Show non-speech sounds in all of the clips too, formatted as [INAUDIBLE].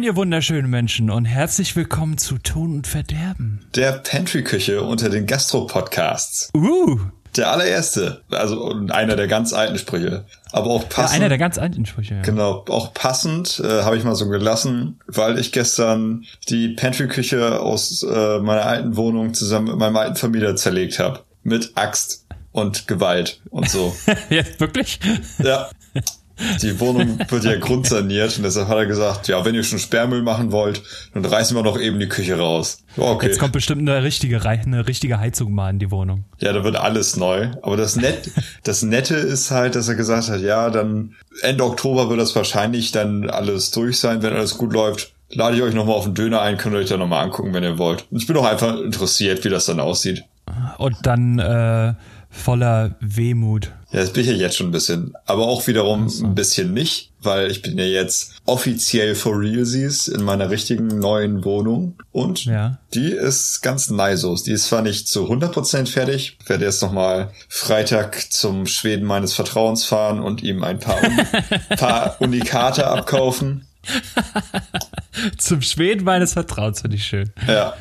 Moin, ihr wunderschönen Menschen und herzlich willkommen zu Ton und Verderben. Der Pantry-Küche unter den Gastro-Podcasts. Uh, Der allererste. Also einer der ganz alten Sprüche. Aber auch ja, passend. einer der ganz alten Sprüche. Ja. Genau, auch passend äh, habe ich mal so gelassen, weil ich gestern die Pantry-Küche aus äh, meiner alten Wohnung zusammen mit meinem alten Vermieter zerlegt habe. Mit Axt und Gewalt und so. [LAUGHS] Jetzt wirklich? ja. Die Wohnung wird ja grundsaniert und deshalb hat er gesagt, ja, wenn ihr schon Sperrmüll machen wollt, dann reißen wir doch eben die Küche raus. Okay. Jetzt kommt bestimmt eine richtige, eine richtige Heizung mal in die Wohnung. Ja, da wird alles neu. Aber das, Net das Nette ist halt, dass er gesagt hat, ja, dann Ende Oktober wird das wahrscheinlich dann alles durch sein, wenn alles gut läuft. Lade ich euch nochmal auf den Döner ein, könnt ihr euch da nochmal angucken, wenn ihr wollt. Und ich bin auch einfach interessiert, wie das dann aussieht. Und dann äh, voller Wehmut. Ja, das bin ich ja jetzt schon ein bisschen. Aber auch wiederum ein bisschen nicht, weil ich bin ja jetzt offiziell for realsies in meiner richtigen neuen Wohnung. Und Ja. die ist ganz nice. Die ist zwar nicht zu 100% fertig. Ich werde jetzt nochmal Freitag zum Schweden meines Vertrauens fahren und ihm ein paar, Un [LAUGHS] paar Unikate abkaufen. Zum Schweden meines Vertrauens finde ich schön. Ja,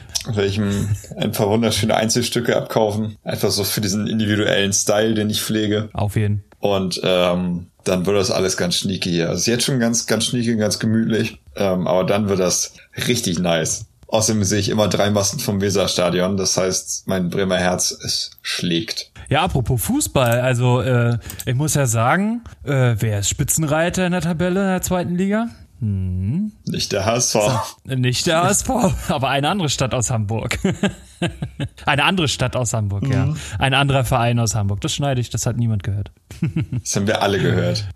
ich ihm ein paar wunderschöne Einzelstücke abkaufen. Einfach so für diesen individuellen Style, den ich pflege. Auf jeden. Und ähm, dann wird das alles ganz schnieke hier. Also ist jetzt schon ganz, ganz schnieke, ganz gemütlich. Ähm, aber dann wird das richtig nice. Außerdem sehe ich immer drei Masten vom Weserstadion. Das heißt, mein Bremer Herz, es schlägt. Ja, apropos Fußball, also äh, ich muss ja sagen, äh, wer ist Spitzenreiter in der Tabelle in der zweiten Liga? Nicht der HSV. Nicht der HSV, [LAUGHS] aber eine andere Stadt aus Hamburg. [LAUGHS] eine andere Stadt aus Hamburg, Mhm. ja. Ein anderer Verein aus Hamburg. Das schneide ich, das hat niemand gehört. [LAUGHS] Das haben wir alle gehört.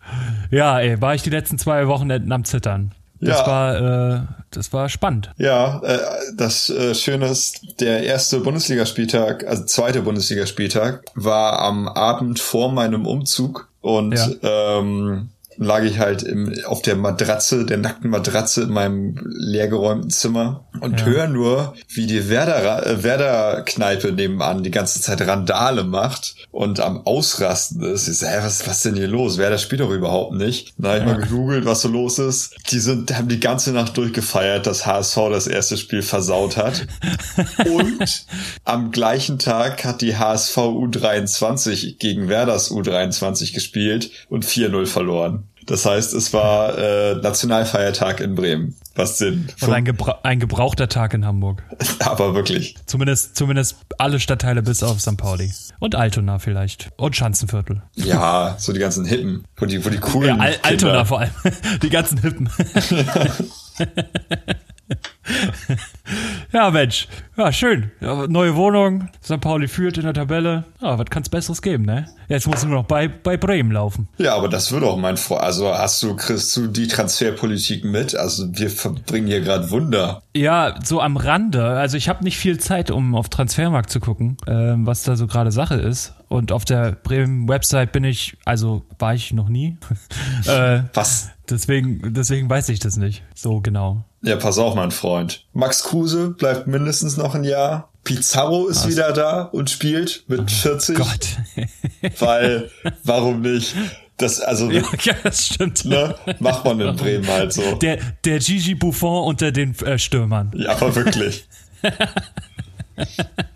Ja, ey, war ich die letzten zwei Wochenenden am Zittern. Das Ja. war, äh, das war spannend. Ja, äh, das äh, Schöne ist, der erste Bundesligaspieltag, also zweite Bundesligaspieltag, war am Abend vor meinem Umzug und Ja. ähm, lag ich halt im, auf der Matratze, der nackten Matratze in meinem leergeräumten Zimmer und Ja. höre nur, wie die Werder, äh, Werder-Kneipe nebenan die ganze Zeit Randale macht und am Ausrasten ist. Ich so, hä, was, was ist denn hier los? Werder spielt doch überhaupt nicht. Dann habe ich Ja. mal gegoogelt, was so los ist. Die sind, haben die ganze Nacht durchgefeiert, dass HSV das erste Spiel versaut hat. Und [LAUGHS] am gleichen Tag hat die HSV U23 gegen Werders U23 gespielt und 4-0 verloren. Das heißt, es war äh, Nationalfeiertag in Bremen. Was Sinn. Und ein, gebra ein gebrauchter Tag in Hamburg. [LAUGHS] Aber wirklich. Zumindest, zumindest alle Stadtteile bis auf St. Pauli. Und Altona vielleicht. Und Schanzenviertel. Ja, so die ganzen Hippen, wo die, wo die coolen Ja, Al Altona vor allem. [LAUGHS] Die ganzen Hippen. [LAUGHS] [LAUGHS] ja, Mensch. Ja, schön. Ja, neue Wohnung. St. Pauli führt in der Tabelle. Ja, was kann's Besseres geben, ne? Jetzt muss nur noch bei, bei Bremen laufen. Ja, aber das wird auch mein Vor. Also hast du, kriegst du die Transferpolitik mit? Also wir verbringen hier gerade Wunder. Ja, so am Rande. Also ich habe nicht viel Zeit, um auf Transfermarkt zu gucken, ähm, was da so gerade Sache ist. Und auf der Bremen-Website bin ich, also war ich noch nie. [LAUGHS] äh, Was? deswegen, deswegen weiß ich das nicht so genau. Ja, pass auf, mein Freund. Max Kruse bleibt mindestens noch ein Jahr. Pizarro ist wieder da und spielt mit 40. Gott. [LAUGHS] Weil, warum nicht? Das, also, ja, ja, das stimmt. ne, macht man in Bremen halt so. Der, der Gigi Buffon unter den äh, Stürmern. Ja, aber wirklich.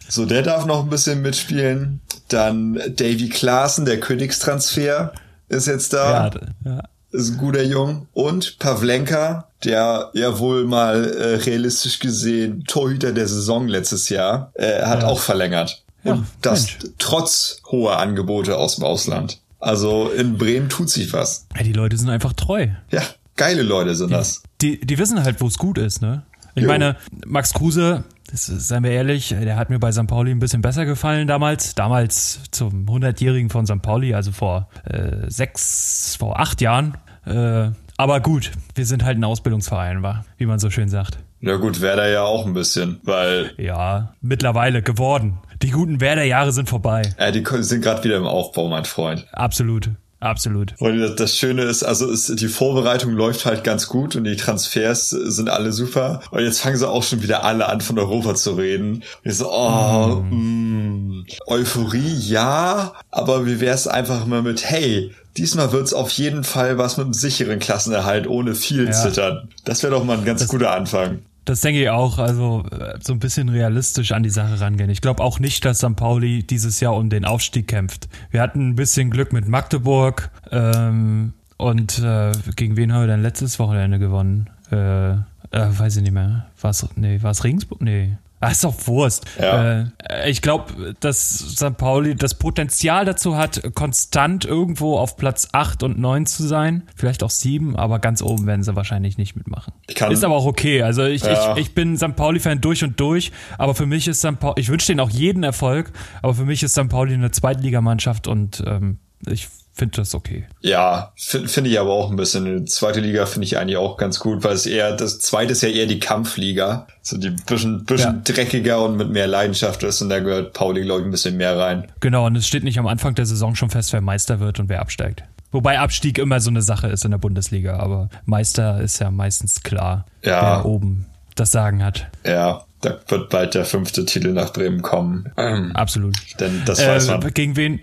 So, der darf noch ein bisschen mitspielen. Dann Davy Klaassen, der Königstransfer, ist jetzt da. Ja, ja. ist ein guter Jung. Und Pavlenka, der ja wohl mal äh, realistisch gesehen Torhüter der Saison letztes Jahr, äh, hat Ja. auch verlängert. Ja, Und das Mensch. trotz hoher Angebote aus dem Ausland. Also in Bremen tut sich was. ja, die Leute sind einfach treu. Ja, geile Leute sind das. Die, die wissen halt, wo es gut ist, ne? Ich Jo. meine, Max Kruse, das seien wir ehrlich, der hat mir bei St. Pauli ein bisschen besser gefallen damals. Damals zum 100-Jährigen von St. Pauli, also vor äh, sechs, vor acht Jahren. Äh, aber gut, wir sind halt ein Ausbildungsverein, war, wie man so schön sagt. Ja gut, Werder ja auch ein bisschen, weil Ja, mittlerweile geworden. Die guten Werder-Jahre sind vorbei. äh, die sind gerade wieder im Aufbau, mein Freund. Absolut. Absolut. Und das, Schöne ist, also ist, die Vorbereitung läuft halt ganz gut und die Transfers sind alle super. Und jetzt fangen sie auch schon wieder alle an, von Europa zu reden. Und ich so, oh, mm. Mm, Euphorie, ja, aber wie wär's einfach mal mit, hey, diesmal wird's auf jeden Fall was mit einem sicheren Klassenerhalt, ohne viel ja. zittern. Das wäre doch mal ein ganz das, guter Anfang. Das denke ich auch, also äh, so ein bisschen realistisch an die Sache rangehen. Ich glaube auch nicht, dass St. Pauli dieses Jahr um den Aufstieg kämpft. Wir hatten ein bisschen Glück mit Magdeburg ähm, und äh, gegen wen haben wir denn letztes Wochenende gewonnen? Äh, äh, weiß ich nicht mehr. War es nee, Regensburg? Nee. Ach, ist doch Wurst. Ja. Äh, ich glaube, dass St. Pauli das Potenzial dazu hat, konstant irgendwo auf Platz 8 und 9 zu sein. Vielleicht auch 7, aber ganz oben werden sie wahrscheinlich nicht mitmachen. Ist aber auch okay. Also ich, ja. ich, ich bin St. Pauli-Fan durch und durch, aber für mich ist St. Pauli, ich wünsche denen auch jeden Erfolg, aber für mich ist St. Pauli eine Zweitligamannschaft und ähm, ich finde das okay. Ja, finde find ich aber auch ein bisschen. Die zweite Liga finde ich eigentlich auch ganz gut, weil es eher, das zweite ist ja eher die Kampfliga. So die bisschen, bisschen ja. dreckiger und mit mehr Leidenschaft ist und da gehört Pauli, glaube ich, ein bisschen mehr rein. Genau, und es steht nicht am Anfang der Saison schon fest, wer Meister wird und wer absteigt. Wobei Abstieg immer so eine Sache ist in der Bundesliga, aber Meister ist ja meistens klar, ja. wer oben das Sagen hat. Ja, da wird bald der fünfte Titel nach Bremen kommen. Absolut. Denn das weiß äh, man. Gegen wen,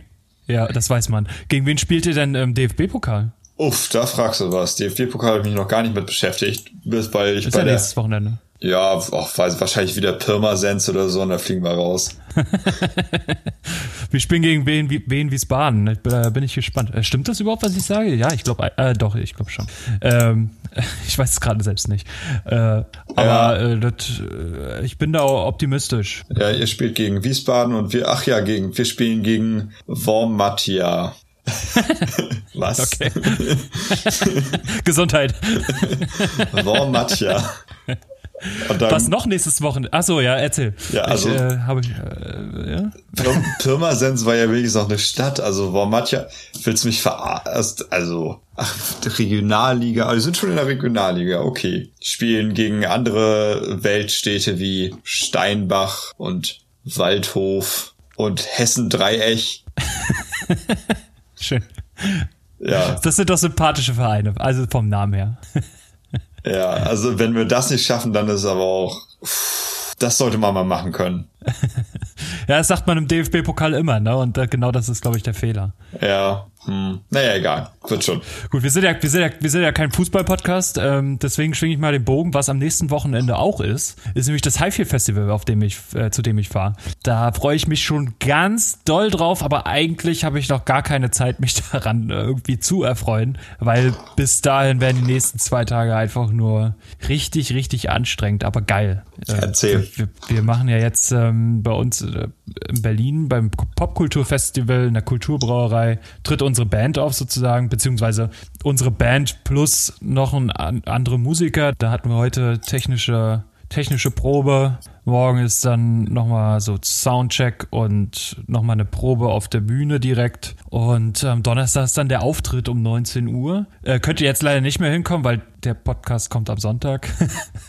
ja, das weiß man. Gegen wen spielt ihr denn im DFB-Pokal? Uff, da fragst du was. DFB-Pokal habe ich mich noch gar nicht mit beschäftigt. Bis weil ich ist bei ja der, nächstes Wochenende. Ja, auch wahrscheinlich wieder Pirmasens oder so und da fliegen wir raus. [LAUGHS] wir spielen gegen Wien, Wien Wiesbaden. Da bin ich gespannt. Äh, stimmt das überhaupt, was ich sage? Ja, ich glaube, äh, doch, ich glaube schon. Ähm, [LAUGHS] ich weiß es gerade selbst nicht. Äh, aber ja. äh, das, äh, ich bin da optimistisch. Ja, ihr spielt gegen Wiesbaden und wir, ach ja, gegen, wir spielen gegen Wormatia. [LAUGHS] Was? Okay. Gesundheit. Wormatia. Was noch nächstes Wochenende? Achso, ja, erzähl. Ja, also. Ich, äh, hab ich, äh, ja? Pirmasens war ja wirklich noch eine Stadt. Also, Wormatja, willst du mich verarschen? Also, ach, Regionalliga. Also, sind schon in der Regionalliga. Okay. Spielen gegen andere Weltstädte wie Steinbach und Waldhof und Hessen-Dreieck. [LAUGHS] Schön. Ja. Das sind doch sympathische Vereine, also vom Namen her. Ja, also wenn wir das nicht schaffen, dann ist aber auch, das sollte man mal machen können. [LAUGHS] ja, das sagt man im DFB-Pokal immer, ne? Und äh, genau das ist, glaube ich, der Fehler. Ja, hm. Naja, egal. Wird schon. Gut, wir sind ja, wir sind ja, wir sind ja kein Fußball-Podcast, ähm, deswegen schwinge ich mal den Bogen. Was am nächsten Wochenende auch ist, ist nämlich das Highfield Festival, auf dem ich, äh, zu dem ich fahre. Da freue ich mich schon ganz doll drauf, aber eigentlich habe ich noch gar keine Zeit, mich [LAUGHS] daran äh, irgendwie zu erfreuen, weil bis dahin werden die nächsten zwei Tage einfach nur richtig, richtig anstrengend, aber geil. Äh, Erzähl. Wir, wir, machen ja jetzt ähm, bei uns äh, in Berlin beim Popkulturfestival in der Kulturbrauerei tritt uns unsere Band auf sozusagen, beziehungsweise unsere Band plus noch ein andere Musiker. Da hatten wir heute technische, technische Probe. Morgen ist dann nochmal so Soundcheck und nochmal eine Probe auf der Bühne direkt. Und am ähm, Donnerstag ist dann der Auftritt um 19 Uhr. Äh, könnt ihr jetzt leider nicht mehr hinkommen, weil der Podcast kommt am Sonntag.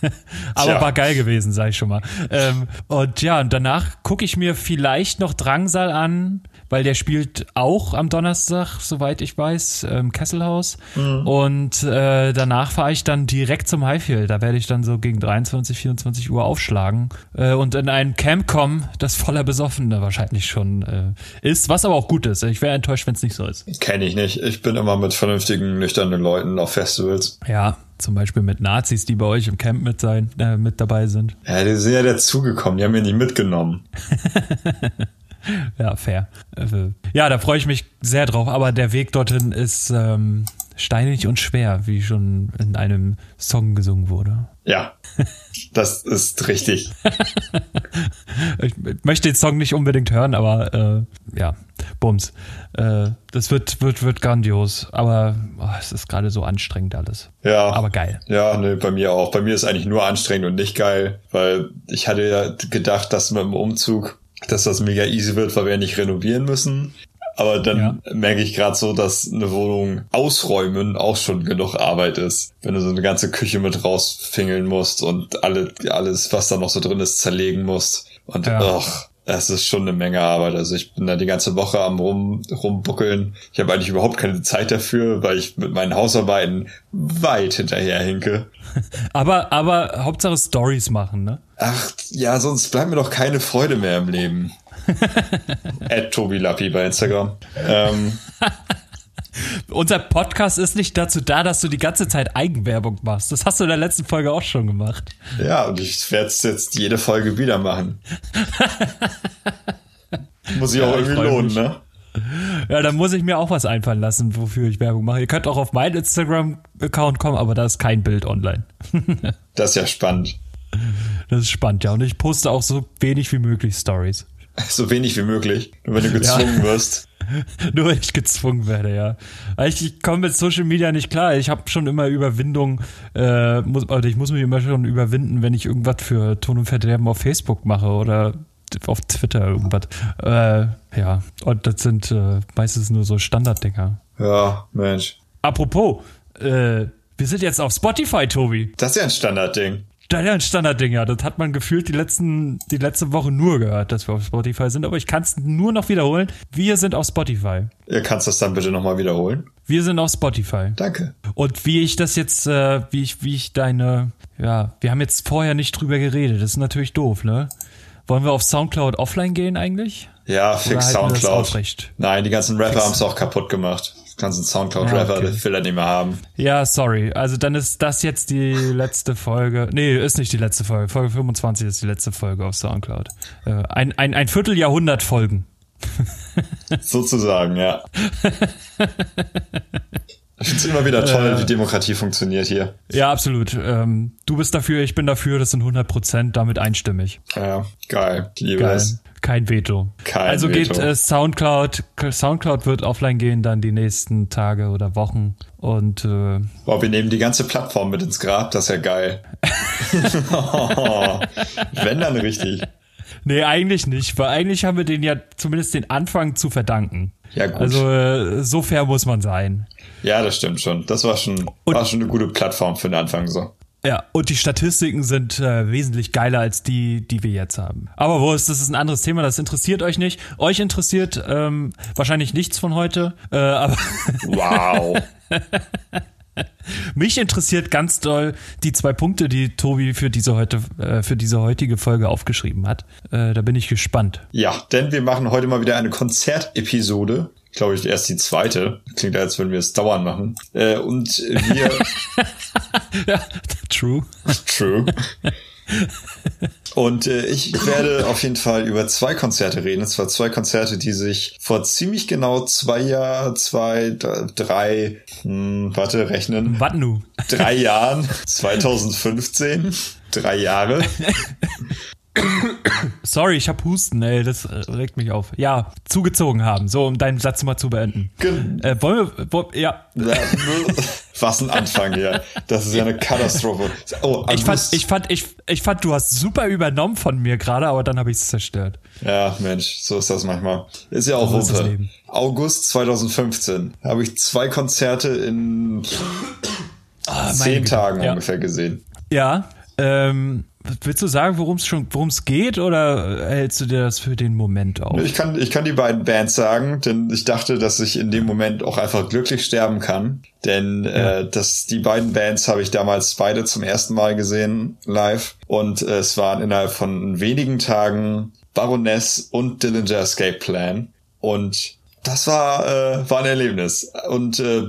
[LAUGHS] Aber Tja. war geil gewesen, sag ich schon mal. Ähm, und ja, und danach gucke ich mir vielleicht noch Drangsal an weil der spielt auch am Donnerstag, soweit ich weiß, im Kesselhaus. Mhm. Und äh, danach fahre ich dann direkt zum Highfield. Da werde ich dann so gegen 23, 24 Uhr aufschlagen äh, und in ein Camp kommen, das voller Besoffene wahrscheinlich schon äh, ist, was aber auch gut ist. Ich wäre enttäuscht, wenn es nicht so ist. Kenne ich nicht. Ich bin immer mit vernünftigen, nüchternen Leuten auf Festivals. Ja, zum Beispiel mit Nazis, die bei euch im Camp mit sein, äh, mit dabei sind. Ja, die sind ja dazugekommen, die haben mir nicht mitgenommen. [LAUGHS] [LAUGHS] ja, fair. Also, ja, da freue ich mich sehr drauf, aber der Weg dorthin ist ähm, steinig und schwer, wie schon in einem Song gesungen wurde. Ja, das ist richtig. [LAUGHS] ich möchte den Song nicht unbedingt hören, aber äh, ja, Bums. Äh, das wird, wird, wird grandios, aber oh, es ist gerade so anstrengend alles. Ja. Aber geil. Ja, ne, bei mir auch. Bei mir ist eigentlich nur anstrengend und nicht geil, weil ich hatte ja gedacht, dass mit dem Umzug dass das mega easy wird, weil wir nicht renovieren müssen. Aber dann ja. merke ich gerade so, dass eine Wohnung ausräumen auch schon genug Arbeit ist. Wenn du so eine ganze Küche mit rausfingeln musst und alle, alles, was da noch so drin ist, zerlegen musst. Und ja. Das ist schon eine Menge Arbeit. Also ich bin da die ganze Woche am rum, rumbuckeln. Ich habe eigentlich überhaupt keine Zeit dafür, weil ich mit meinen Hausarbeiten weit hinterher hinke. [LAUGHS] Aber, aber Hauptsache Stories machen, ne? Ach, ja, sonst bleibt mir doch keine Freude mehr im Leben. [LAUGHS] At Tobi Lappi bei Instagram. Ähm, [LAUGHS] Unser Podcast ist nicht dazu da, dass du die ganze Zeit Eigenwerbung machst. Das hast du in der letzten Folge auch schon gemacht. ja, und ich werde es jetzt jede Folge wieder machen. [LAUGHS] Muss sich Ja, auch ich irgendwie freu lohnen, mich. ne? Ja, dann muss ich mir auch was einfallen lassen, wofür ich Werbung mache. Ihr könnt auch auf meinen Instagram-Account kommen, aber da ist kein Bild online. [LAUGHS] Das ist ja spannend. Das ist spannend, ja. Und ich poste auch so wenig wie möglich Stories. So wenig wie möglich. Wenn du gezwungen wirst. [LAUGHS] Nur wenn ich gezwungen werde, ja. Ich, ich komme mit Social Media nicht klar. Ich habe schon immer Überwindung, äh, muss, also ich muss mich immer schon überwinden, wenn ich irgendwas für Ton und Verderben auf Facebook mache oder auf Twitter irgendwas. Äh, ja, und das sind äh, meistens nur so Standarddinger. Ja, Mensch. Apropos, äh, wir sind jetzt auf Spotify, Tobi. Das ist ja ein Standardding. Das ist ja ein Standardding, ja. Das hat man gefühlt die, letzten, die letzte Woche nur gehört, dass wir auf Spotify sind. Aber ich kann es nur noch wiederholen. Wir sind auf Spotify. Ihr kannst das dann bitte nochmal wiederholen. Wir sind auf Spotify. Danke. Und wie ich das jetzt, äh, wie ich, wie ich deine, ja, wir haben jetzt vorher nicht drüber geredet. Das ist natürlich doof, ne? Wollen wir auf Soundcloud offline gehen eigentlich? Ja, fix Soundcloud. Nein, die ganzen Rapper haben es auch kaputt gemacht. Die ganzen Soundcloud-Rapper, Ja, okay. das will er nicht mehr haben. Ja, sorry. Also dann ist das jetzt die letzte Folge. Nee, ist nicht die letzte Folge. Folge 25 ist die letzte Folge auf Soundcloud. Äh, ein, ein, ein Vierteljahrhundert Folgen. [LAUGHS] Sozusagen, ja. Ich finde es immer wieder toll, Äh. wie Demokratie funktioniert hier. Ja, absolut. Ähm, du bist dafür, ich bin dafür, das sind 100 Prozent, damit einstimmig. Ja, geil. Ich liebe Geil. es. Kein Veto. Kein also geht Veto. äh, Soundcloud, Soundcloud wird offline gehen dann die nächsten Tage oder Wochen und äh, Boah, wir nehmen die ganze Plattform mit ins Grab, das ist ja geil. [LAUGHS] [LAUGHS] Wenn dann richtig. nee, eigentlich nicht, weil eigentlich haben wir den ja zumindest den Anfang zu verdanken. Ja, gut. Also äh, so fair muss man sein. Ja, das stimmt schon. Das war schon, war schon eine gute Plattform für den Anfang so. Ja, und die Statistiken sind äh, wesentlich geiler als die, die wir jetzt haben. Aber wo ist, das ist ein anderes Thema, das interessiert euch nicht. Euch interessiert ähm, wahrscheinlich nichts von heute, äh, aber Wow. [LAUGHS] mich interessiert ganz doll die zwei Punkte, die Tobi für diese heute, äh, für diese heutige Folge aufgeschrieben hat. Äh, da bin ich gespannt. Ja, denn wir machen heute mal wieder eine Konzertepisode. Glaube ich, erst die zweite. Klingt, als würden wir es dauernd machen. Äh, und wir, [LAUGHS] Ja, true. true. Und äh, ich werde auf jeden Fall über zwei Konzerte reden. Und zwar zwei Konzerte, die sich vor ziemlich genau zwei Jahr, zwei, drei, hm, warte, rechnen. Was nu? Drei Jahren, [LAUGHS] 2015. Drei Jahre. [LAUGHS] Sorry, ich hab Husten, ey, das äh, regt mich auf. Ja, zugezogen haben, so um deinen Satz mal zu beenden. Gen- Äh, wollen wir, wo, ja, Was ein Anfang hier. Das ist ja eine Katastrophe. Oh, ich fand, ich fand, ich, ich fand, du hast super übernommen von mir gerade, aber dann habe ich es zerstört. Ja, Mensch, so ist das manchmal. Ist ja auch So. Leben. August 2015 habe ich zwei Konzerte in Ah, zehn. Tagen ja. ungefähr gesehen. Ja, ähm, willst du sagen, worum es schon, worum es geht, oder hältst du dir das für den Moment auf? Ich kann, ich kann die beiden Bands sagen, denn ich dachte, dass ich in dem Moment auch einfach glücklich sterben kann. Denn äh, das, die beiden Bands habe ich damals beide zum ersten Mal gesehen live. Und äh, es waren innerhalb von wenigen Tagen Baroness und Dillinger Escape Plan. Und das war, äh, war ein Erlebnis. Und äh,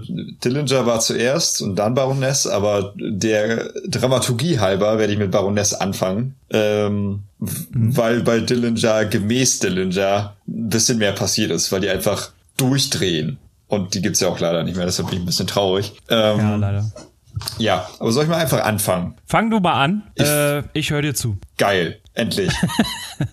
Dillinger war zuerst und dann Baroness, aber der Dramaturgie halber werde ich mit Baroness anfangen. Ähm, w- Weil bei Dillinger, gemäß Dillinger, ein bisschen mehr passiert ist, weil die einfach durchdrehen. Und die gibt's ja auch leider nicht mehr, deshalb bin ich ein bisschen traurig. Ähm, ja, ja, leider. aber soll ich mal einfach anfangen? Fang du mal an, ich, äh, ich höre dir zu. Geil, endlich. [LAUGHS]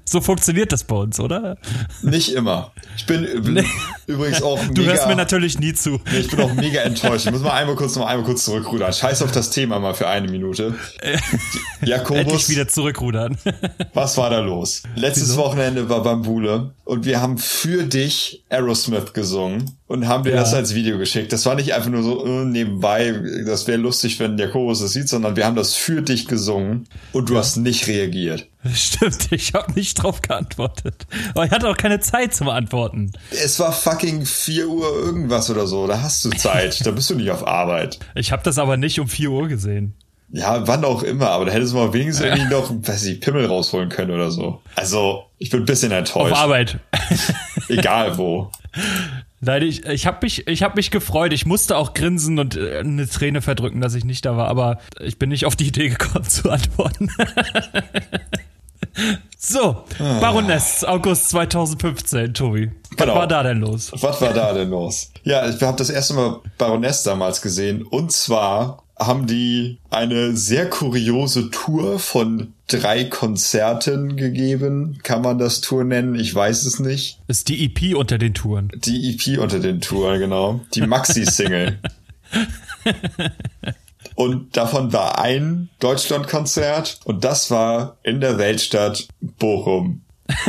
So funktioniert das bei uns, oder? Nicht immer. Ich bin [LAUGHS] übrigens auch mega... Du hörst mir natürlich nie zu. Nee, ich bin auch mega enttäuscht. Ich muss mal einmal kurz noch einmal kurz zurückrudern. Scheiß auf das Thema mal für eine Minute. [LAUGHS] Jakobus, Endlich wieder zurückrudern. [LAUGHS] was war da los? Letztes Wochenende war Bambule und wir haben für dich Aerosmith gesungen. und haben dir Ja. das als Video geschickt. Das war nicht einfach nur so äh, nebenbei, das wäre lustig, wenn Chorus das sieht, sondern wir haben das für dich gesungen und du hast nicht reagiert. Stimmt, ich habe nicht drauf geantwortet. Aber ich hatte auch keine Zeit zum Antworten. Es war fucking 4 Uhr irgendwas oder so, da hast du Zeit, da bist du nicht auf Arbeit. [LAUGHS] Ich habe das aber nicht um 4 Uhr gesehen. Ja, wann auch immer, aber da hättest du mal wenigstens irgendwie noch, weiß ich, Pimmel rausholen können oder so. Also, ich bin ein bisschen Auf enttäuscht. Arbeit. [LAUGHS] Egal wo. Nein, ich, ich habe mich, ich hab mich gefreut. Ich musste auch grinsen und äh, eine Träne verdrücken, dass ich nicht da war, aber ich bin nicht auf die Idee gekommen [LAUGHS] zu antworten. [LAUGHS] so, Baroness, August 2015, Tobi. Was Genau. war da denn los? Was war da denn los? Ja, ich habe das erste Mal Baroness damals gesehen. Und zwar haben die eine sehr kuriose Tour von drei Konzerten gegeben. Kann man das Tour nennen? Ich weiß es nicht. Ist die EP unter den Touren. Die EP unter den Touren, genau. Die Maxi-Single. [LAUGHS] Und davon war ein Deutschlandkonzert und das war in der Weltstadt Bochum. [LAUGHS]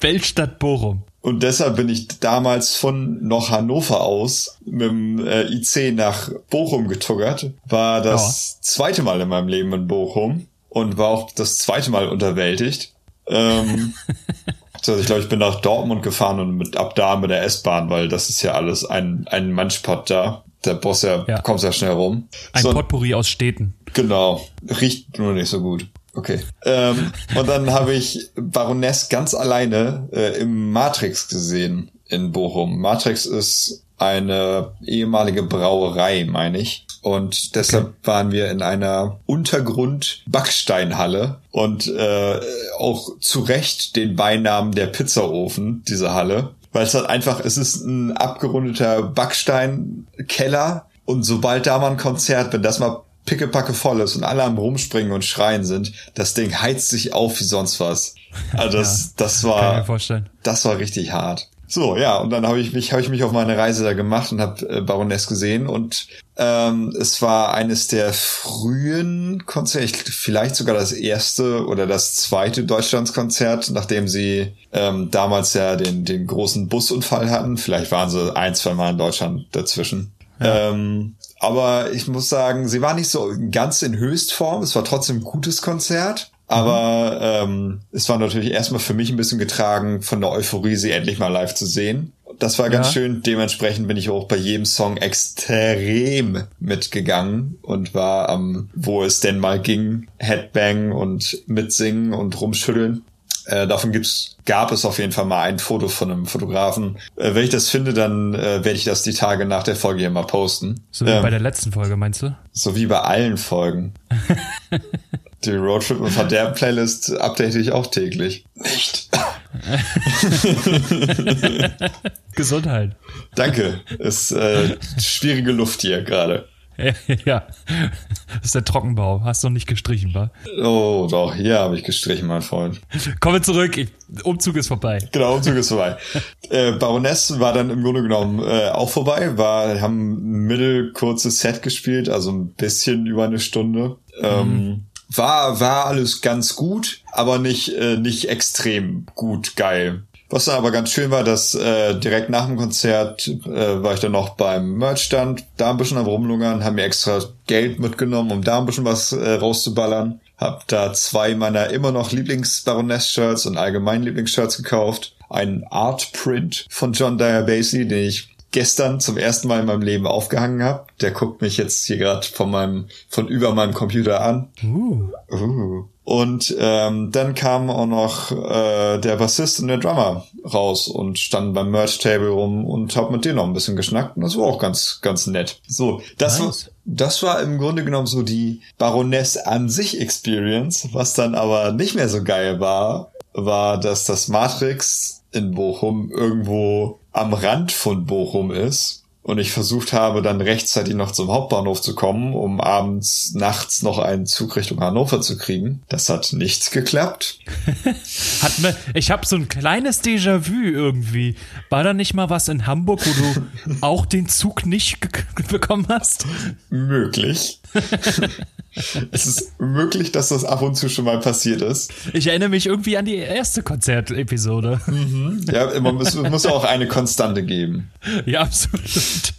Weltstadt Bochum. Und deshalb bin ich damals von noch Hannover aus mit dem äh, IC nach Bochum getuckert. War das zweite Mal in meinem Leben in Bochum und war auch das zweite Mal unterwältigt. Ähm, [LAUGHS] also ich glaube, ich bin nach Dortmund gefahren und mit, ab da mit der S-Bahn, weil das ist ja alles ein, ein Manchpot da. Der Boss ja, Ja. kommt sehr schnell rum. Ein So- Potpourri aus Städten. Genau. Riecht nur nicht so gut. Okay. Ähm, und dann habe ich Baroness ganz alleine äh, im Matrix gesehen in Bochum. Matrix ist eine ehemalige Brauerei, meine ich. Und deshalb waren wir in einer Untergrund-Backsteinhalle und äh, auch zu Recht den Beinamen der Pizzaofen, diese Halle. Weil es halt einfach, es ist ein abgerundeter Backsteinkeller und sobald da mal ein Konzert, wenn das mal pickepacke voll ist und alle am rumspringen und schreien sind, das Ding heizt sich auf wie sonst was. Also das, das ich mir war, vorstellen. das war richtig hart. So, ja, und dann habe ich mich, habe ich mich auf meine Reise da gemacht und habe äh, Baroness gesehen und ähm, es war eines der frühen Konzerte, ich- vielleicht sogar das erste oder das zweite Deutschlandskonzert, nachdem sie ähm, damals ja den, den großen Busunfall hatten. Vielleicht waren sie ein, zwei Mal in Deutschland dazwischen. Ähm, aber ich muss sagen, sie war nicht so ganz in Höchstform. Es war trotzdem ein gutes Konzert. Aber ähm, es war natürlich erstmal für mich ein bisschen getragen von der Euphorie, sie endlich mal live zu sehen. Das war ganz Ja. schön. Dementsprechend bin ich auch bei jedem Song extrem mitgegangen und war am, wo es denn mal ging, Headbang und mitsingen und rumschütteln. Äh, davon gibt's, gab es auf jeden Fall mal ein Foto von einem Fotografen. Äh, wenn ich das finde, dann äh, werde ich das die Tage nach der Folge hier mal posten. So wie Ähm, bei der letzten Folge, meinst du? so wie bei allen Folgen. [LAUGHS] Die Roadtrip und Verderben [LAUGHS] Playlist update ich auch täglich. Nicht. [LAUGHS] Gesundheit. Danke. Ist äh, schwierige Luft hier gerade. [LAUGHS] ja. Das ist der Trockenbau. Hast du noch nicht gestrichen, wa? Oh, doch, hier habe ich gestrichen, mein Freund. Kommen wir zurück. Ich- Umzug ist vorbei. Genau, Umzug ist vorbei. äh, Baroness war dann im Grunde genommen äh, auch vorbei, war, haben ein mittelkurzes Set gespielt, also ein bisschen über eine Stunde. Ähm, war, war alles ganz gut, aber nicht, äh, nicht extrem gut geil. Was dann aber ganz schön war, dass äh, direkt nach dem Konzert äh, war ich dann noch beim Merchstand, da ein bisschen am Rumlungern, haben mir extra Geld mitgenommen, um da ein bisschen was äh, rauszuballern. Hab da zwei meiner immer noch Lieblings-Baroness-Shirts und allgemein Lieblings-Shirts gekauft. Ein Art-Print von John Dyer Basie, den ich gestern zum ersten Mal in meinem Leben aufgehangen habe. Der guckt mich jetzt hier gerade von meinem, von über meinem Computer an. Uh. Uh. Und ähm, dann kam auch noch äh, der Bassist und der Drummer raus und standen beim Merch-Table rum und hab mit denen noch ein bisschen geschnackt. Und das war auch ganz, ganz nett. So, das, Nice. war, das war im Grunde genommen so die Baroness an sich Experience. Was dann aber nicht mehr so geil war, war, dass das Matrix in Bochum irgendwo am Rand von Bochum ist und ich versucht habe, dann rechtzeitig noch zum Hauptbahnhof zu kommen, um abends, nachts noch einen Zug Richtung Hannover zu kriegen. Das hat nichts geklappt. [LAUGHS] Hat mir, ich habe so ein kleines Déjà-vu irgendwie. War da nicht mal was in Hamburg, wo du [LAUGHS] auch den Zug nicht bekommen hast? Möglich. [LAUGHS] es ist möglich, dass das ab und zu schon mal passiert ist. Ich erinnere mich irgendwie an die erste Konzertepisode. Mhm. Ja, man muss, muss auch eine Konstante geben. Ja, absolut.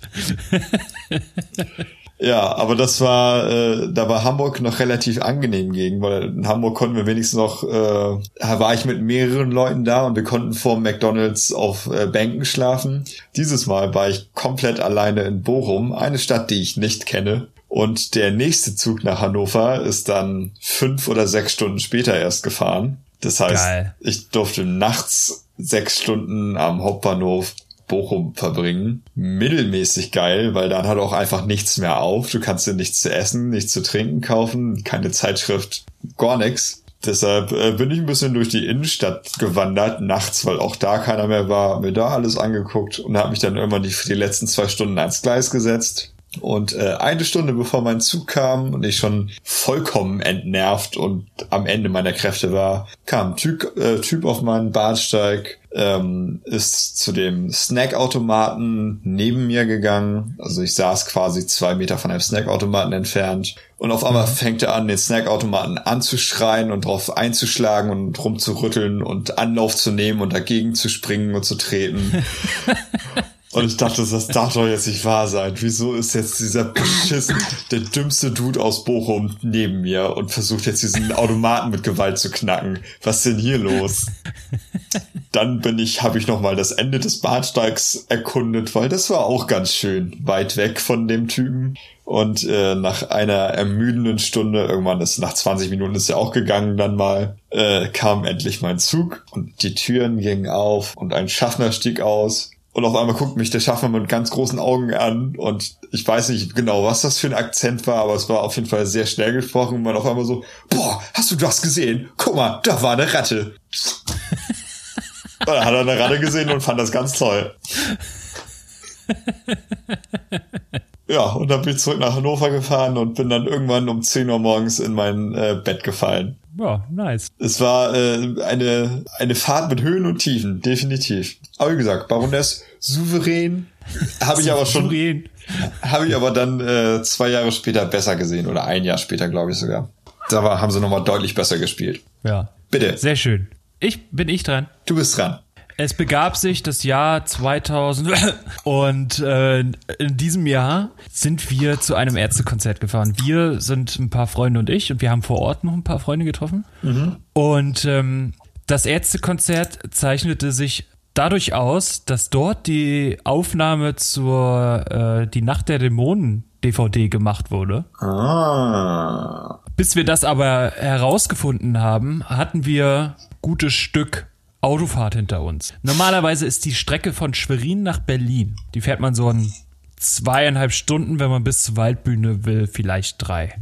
[LAUGHS] Ja, aber das war, äh, da war Hamburg noch relativ angenehm gegen, weil in Hamburg konnten wir wenigstens noch, äh, war ich mit mehreren Leuten da und wir konnten vor McDonalds auf äh, Bänken schlafen. Dieses Mal war ich komplett alleine in Bochum, eine Stadt, die ich nicht kenne. Und der nächste Zug nach Hannover ist dann fünf oder sechs Stunden später erst gefahren. Das heißt, Geil. ich durfte nachts sechs Stunden am Hauptbahnhof Bochum verbringen. Mittelmäßig geil, weil dann hat auch einfach nichts mehr auf. Du kannst dir nichts zu essen, nichts zu trinken kaufen, keine Zeitschrift, gar nichts. Deshalb äh, bin ich ein bisschen durch die Innenstadt gewandert, nachts, weil auch da keiner mehr war, mir da alles angeguckt und habe mich dann irgendwann die, für die letzten zwei Stunden ans Gleis gesetzt. Und äh, eine Stunde bevor mein Zug kam und ich schon vollkommen entnervt und am Ende meiner Kräfte war, kam ein Typ, äh, typ auf meinen Bahnsteig, ähm, ist zu dem Snackautomaten neben mir gegangen. Also ich saß quasi zwei Meter von einem Snackautomaten entfernt. Und auf einmal mhm. fängt er an, den Snackautomaten anzuschreien und drauf einzuschlagen und rumzurütteln und Anlauf zu nehmen und dagegen zu springen und zu treten. [LAUGHS] Und ich dachte, das darf doch jetzt nicht wahr sein. Wieso ist jetzt dieser beschissen, der dümmste Dude aus Bochum neben mir und versucht jetzt diesen Automaten mit Gewalt zu knacken? Was ist denn hier los? Dann bin ich, habe ich noch mal das Ende des Bahnsteigs erkundet, weil das war auch ganz schön weit weg von dem Typen. Und äh, nach einer ermüdenden Stunde, irgendwann ist nach 20 Minuten ist er auch gegangen, dann mal äh, kam endlich mein Zug und die Türen gingen auf und ein Schaffner stieg aus und auf einmal guckt mich der Schaffner mit ganz großen Augen an und ich weiß nicht genau, was das für ein Akzent war, aber es war auf jeden Fall sehr schnell gesprochen und man auf einmal so, boah, hast du das gesehen? Guck mal, da war eine Ratte. dann hat er eine Ratte gesehen und fand das ganz toll. Ja, und dann bin ich zurück nach Hannover gefahren und bin dann irgendwann um 10 Uhr morgens in mein äh, Bett gefallen. Ja, nice. Es war äh, eine, eine Fahrt mit Höhen und Tiefen, definitiv. Aber wie gesagt, Baroness souverän. Habe ich aber schon. Habe ich aber dann äh, zwei Jahre später besser gesehen oder ein Jahr später, glaube ich sogar. Da war, haben sie nochmal deutlich besser gespielt. Ja. Bitte. Sehr schön. Ich bin ich dran. Du bist dran. Es begab sich das Jahr 2000 [COUGHS] und äh, in diesem Jahr sind wir zu einem Ärztekonzert gefahren. Wir sind ein paar Freunde und ich und wir haben vor Ort noch ein paar Freunde getroffen. Mhm. Und ähm, das Ärztekonzert zeichnete sich dadurch aus, dass dort die Aufnahme zur äh, Die Nacht der Dämonen DVD gemacht wurde. Ah. Bis wir das aber herausgefunden haben, hatten wir gutes Stück Autofahrt hinter uns. Normalerweise ist die Strecke von Schwerin nach Berlin, die fährt man so in zweieinhalb Stunden, wenn man bis zur Waldbühne will, vielleicht drei.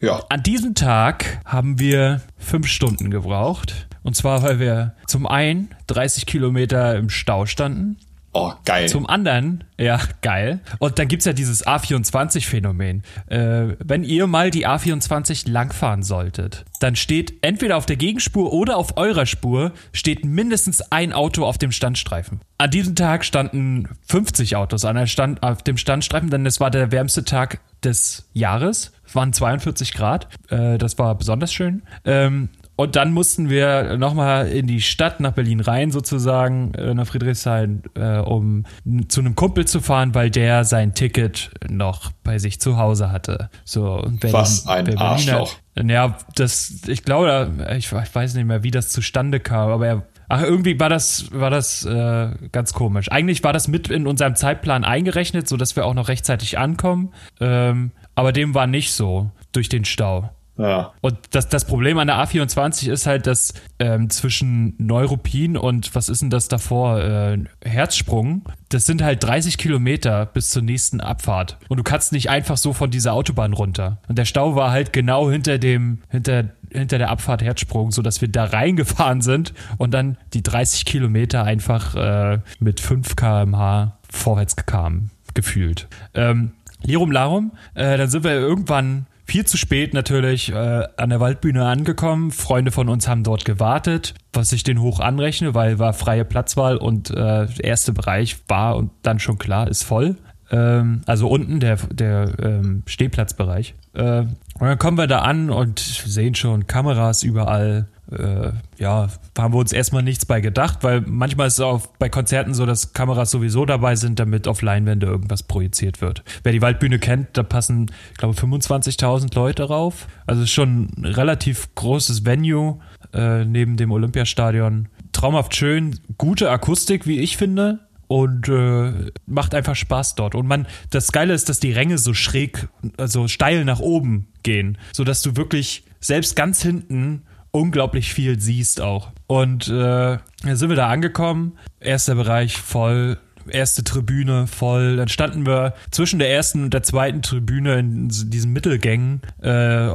Ja. An diesem Tag haben wir fünf Stunden gebraucht. Und zwar, weil wir zum einen 30 Kilometer im Stau standen Oh, geil. Zum anderen, ja, geil. Und dann gibt's ja dieses A24-Phänomen. Äh, wenn ihr mal die A24 langfahren solltet, dann steht entweder auf der Gegenspur oder auf eurer Spur steht mindestens ein Auto auf dem Standstreifen. An diesem Tag standen 50 Autos an der Stand, auf dem Standstreifen, denn es war der wärmste Tag des Jahres. Es waren 42 Grad. Äh, das war besonders schön. Ähm, und dann mussten wir nochmal in die Stadt nach Berlin rein, sozusagen, äh, nach Friedrichshain, äh, um zu einem Kumpel zu fahren, weil der sein Ticket noch bei sich zu Hause hatte. So, Berlin, Was ein Berliner, Arschloch. Ja, das, ich glaube, ich, ich weiß nicht mehr, wie das zustande kam, aber er Ach, irgendwie war das, war das äh, ganz komisch. Eigentlich war das mit in unserem Zeitplan eingerechnet, sodass wir auch noch rechtzeitig ankommen. Ähm, aber dem war nicht so durch den Stau. Ja. Und das, das Problem an der A24 ist halt, dass ähm, zwischen Neuruppin und was ist denn das davor? Äh, Herzsprung, das sind halt 30 Kilometer bis zur nächsten Abfahrt. Und du kannst nicht einfach so von dieser Autobahn runter. Und der Stau war halt genau hinter dem, hinter, hinter der Abfahrt Herzsprung, sodass wir da reingefahren sind und dann die 30 Kilometer einfach äh, mit 5 kmh vorwärts kamen, gefühlt. Ähm, Lirum Larum, äh, dann sind wir irgendwann viel zu spät natürlich äh, an der Waldbühne angekommen. Freunde von uns haben dort gewartet, was ich den hoch anrechne, weil war freie Platzwahl und äh, der erste Bereich war und dann schon klar, ist voll. Ähm, also unten der, der ähm, Stehplatzbereich. Äh, und dann kommen wir da an und sehen schon Kameras überall. Äh, ja, haben wir uns erstmal nichts bei gedacht, weil manchmal ist es auch bei Konzerten so, dass Kameras sowieso dabei sind, damit auf Leinwände irgendwas projiziert wird. Wer die Waldbühne kennt, da passen, ich glaube, 25.000 Leute rauf. Also schon ein relativ großes Venue äh, neben dem Olympiastadion. Traumhaft schön, gute Akustik, wie ich finde und äh, macht einfach Spaß dort. Und man, das Geile ist, dass die Ränge so schräg, also steil nach oben gehen, so dass du wirklich selbst ganz hinten unglaublich viel siehst auch. Und äh, sind wir da angekommen, erster Bereich voll, erste Tribüne voll. Dann standen wir zwischen der ersten und der zweiten Tribüne in diesen Mittelgängen äh,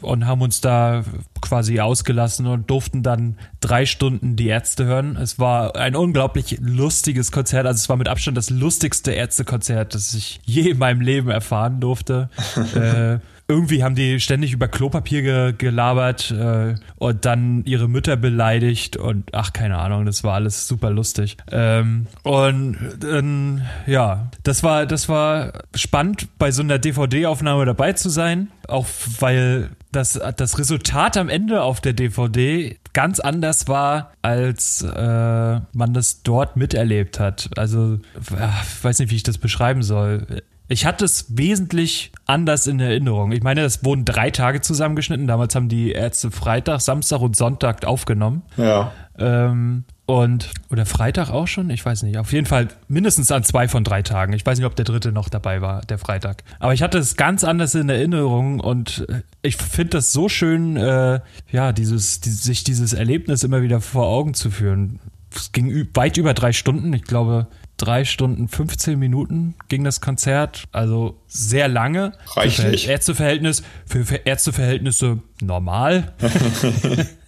und haben uns da quasi ausgelassen und durften dann drei Stunden die Ärzte hören. Es war ein unglaublich lustiges Konzert. Also es war mit Abstand das lustigste Ärztekonzert, das ich je in meinem Leben erfahren durfte. [LAUGHS] äh, irgendwie haben die ständig über Klopapier ge gelabert äh, und dann ihre Mütter beleidigt und ach, keine Ahnung, das war alles super lustig. Ähm, und ähm, ja, das war, das war spannend, bei so einer DVD-Aufnahme dabei zu sein, auch weil das, das Resultat am Ende auf der DVD ganz anders war, als äh, man das dort miterlebt hat. Also, ich weiß nicht, wie ich das beschreiben soll. Ich hatte es wesentlich anders in Erinnerung. Ich meine, es wurden drei Tage zusammengeschnitten. Damals haben die Ärzte Freitag, Samstag und Sonntag aufgenommen. Ja. Ähm, und, oder Freitag auch schon? Ich weiß nicht. Auf jeden Fall mindestens an zwei von drei Tagen. Ich weiß nicht, ob der dritte noch dabei war, der Freitag. Aber ich hatte es ganz anders in Erinnerung und ich finde das so schön, äh, ja, dieses, die, sich dieses Erlebnis immer wieder vor Augen zu führen. Es ging weit über drei Stunden. Ich glaube, drei Stunden 15 Minuten ging das Konzert, also sehr lange. Reichlich. Für Ärzteverhältnis, für Ärzteverhältnisse normal. [LAUGHS]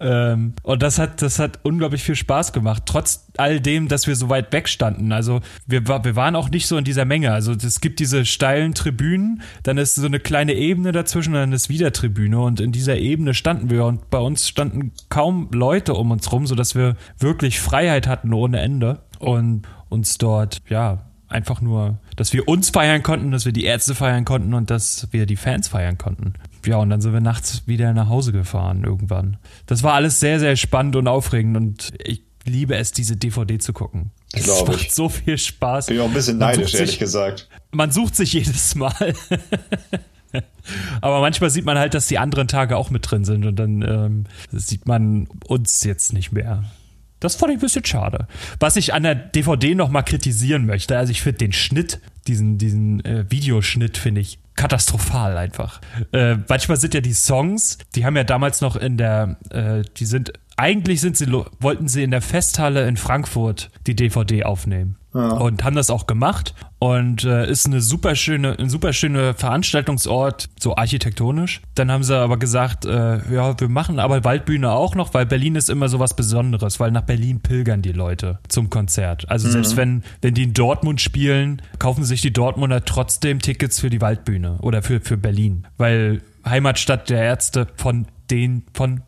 ähm, und das hat, das hat unglaublich viel Spaß gemacht, trotz all dem, dass wir so weit weg standen. Also wir, wir waren auch nicht so in dieser Menge. Also es gibt diese steilen Tribünen, dann ist so eine kleine Ebene dazwischen, dann ist wieder Tribüne und in dieser Ebene standen wir und bei uns standen kaum Leute um uns rum, sodass wir wirklich Freiheit hatten ohne Ende und uns dort, ja, einfach nur, dass wir uns feiern konnten, dass wir die Ärzte feiern konnten und dass wir die Fans feiern konnten. Ja, und dann sind wir nachts wieder nach Hause gefahren irgendwann. Das war alles sehr, sehr spannend und aufregend und ich liebe es, diese DVD zu gucken. Es Glaube macht ich. so viel Spaß. Bin auch ein bisschen Man neidisch, ehrlich sich- gesagt. Man sucht sich jedes Mal. [LAUGHS] Aber manchmal sieht man halt, dass die anderen Tage auch mit drin sind und dann ähm, sieht man uns jetzt nicht mehr. Das fand ich ein bisschen schade. Was ich an der DVD nochmal kritisieren möchte, also ich finde den Schnitt, diesen, diesen äh, Videoschnitt finde ich katastrophal einfach. Äh, manchmal sind ja die Songs, die haben ja damals noch in der, äh, die sind, eigentlich sind sie, wollten sie in der Festhalle in Frankfurt die DVD aufnehmen. Und haben das auch gemacht und äh, ist eine super schöne, ein super schöner Veranstaltungsort, so architektonisch. Dann haben sie aber gesagt, äh, ja, wir machen aber Waldbühne auch noch, weil Berlin ist immer so was Besonderes, weil nach Berlin pilgern die Leute zum Konzert. Also selbst wenn, wenn die in Dortmund spielen, kaufen sich die Dortmunder trotzdem Tickets für die Waldbühne oder für, für Berlin, weil Heimatstadt der Ärzte von den, von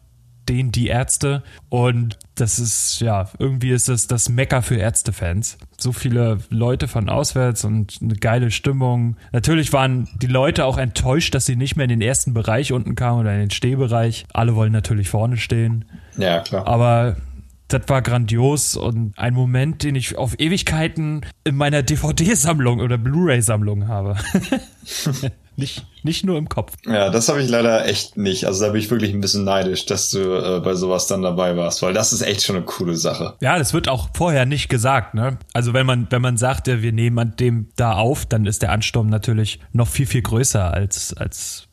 den die Ärzte und das ist ja irgendwie ist es das Mecker für Ärztefans. So viele Leute von auswärts und eine geile Stimmung. Natürlich waren die Leute auch enttäuscht, dass sie nicht mehr in den ersten Bereich unten kamen oder in den Stehbereich. Alle wollen natürlich vorne stehen, Ja, klar. aber das war grandios und ein Moment, den ich auf Ewigkeiten in meiner DVD-Sammlung oder Blu-ray-Sammlung habe. [LAUGHS] nicht, nicht nur im Kopf. Ja, das habe ich leider echt nicht. Also da bin ich wirklich ein bisschen neidisch, dass du äh, bei sowas dann dabei warst, weil das ist echt schon eine coole Sache. Ja, das wird auch vorher nicht gesagt, ne? Also wenn man, wenn man sagt, ja, wir nehmen an dem da auf, dann ist der Ansturm natürlich noch viel, viel größer als, als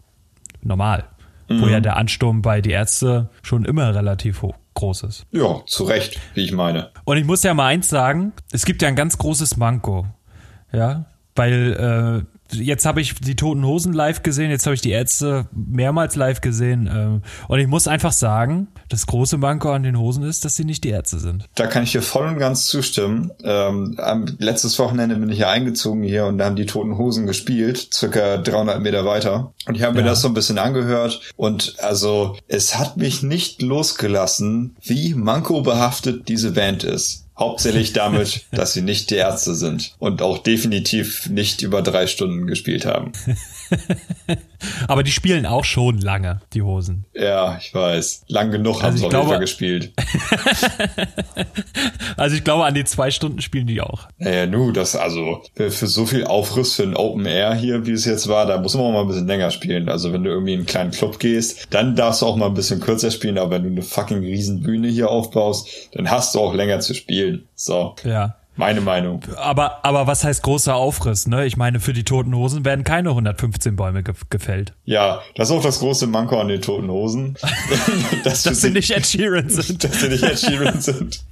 normal. Wo ja der Ansturm bei die Ärzte schon immer relativ hoch, groß ist. Ja, zu Recht, wie ich meine. Und ich muss ja mal eins sagen, es gibt ja ein ganz großes Manko. Ja, weil äh, jetzt habe ich die Toten Hosen live gesehen, jetzt habe ich die Ärzte mehrmals live gesehen. Äh, und ich muss einfach sagen, das große Manko an den Hosen ist, dass sie nicht die Ärzte sind. Da kann ich dir voll und ganz zustimmen. Ähm, letztes Wochenende bin ich ja eingezogen hier und da haben die Toten Hosen gespielt, circa 300 Meter weiter. Und ich habe mir Ja. das so ein bisschen angehört und also es hat mich nicht losgelassen, wie mankobehaftet diese Band ist. Hauptsächlich damit, [LAUGHS] dass sie nicht die Ärzte sind und auch definitiv nicht über drei Stunden gespielt haben. [LAUGHS] [LAUGHS] Aber die spielen auch schon lange, die Hosen. Ja, ich weiß. Lang genug haben Also sie ich auf jeden Fall gespielt. [LAUGHS] Also ich glaube, an die zwei Stunden spielen die auch. Naja, nu, das, also, für für so viel Aufriss für ein Open Air hier, wie es jetzt war, da muss man auch mal ein bisschen länger spielen. Also, wenn du irgendwie in einen kleinen Club gehst, dann darfst du auch mal ein bisschen kürzer spielen, aber wenn du eine fucking riesen Bühne hier aufbaust, dann hast du auch länger zu spielen. So, Ja. Meine Meinung. Aber, aber was heißt großer Aufriss, ne? Ich meine, für die toten Hosen werden keine 115 Bäume ge gefällt. Ja, das ist auch das große Manko an den Toten Hosen. [LAUGHS] dass, [LAUGHS] Dass sie nicht Ed Sheeran sind. dass sie nicht Ed Sheeran sind.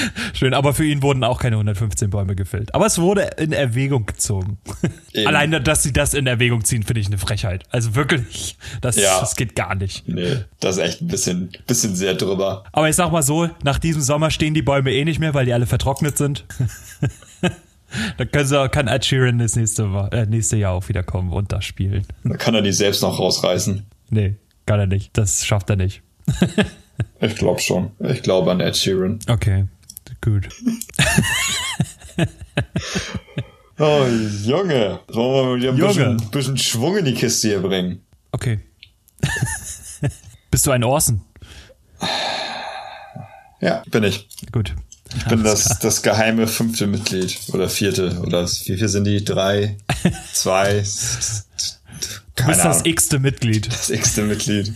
[LAUGHS] Schön, aber für ihn wurden auch keine 115 Bäume gefällt. Aber es wurde in Erwägung gezogen. Eben. Alleine, dass sie das in Erwägung ziehen, finde ich eine Frechheit. Also wirklich, das, Ja. das geht gar nicht. Nee, das ist echt ein bisschen, bisschen sehr drüber. Aber ich sag mal so, nach diesem Sommer stehen die Bäume eh nicht mehr, weil die alle vertrocknet sind. [LAUGHS] Dann können sie, kann Ed Sheeran das nächste, äh, nächste Jahr auch wieder kommen und das spielen. Da kann er die selbst noch rausreißen. Nee, kann er nicht. Das schafft er nicht. [LAUGHS] Ich glaube schon. Ich glaube an Ed Sheeran. Okay, gut. [LAUGHS] Oh, Junge. Wollen wir mal wieder ein bisschen, bisschen Schwung in die Kiste hier bringen? Okay. Bist du ein Orson? Ja, bin ich. Gut. Ich bin das, das geheime fünfte Mitglied. Oder vierte. Oder wie viel sind die? Drei? Zwei? [LAUGHS] Du bist das x-te Mitglied. Das x-te Mitglied.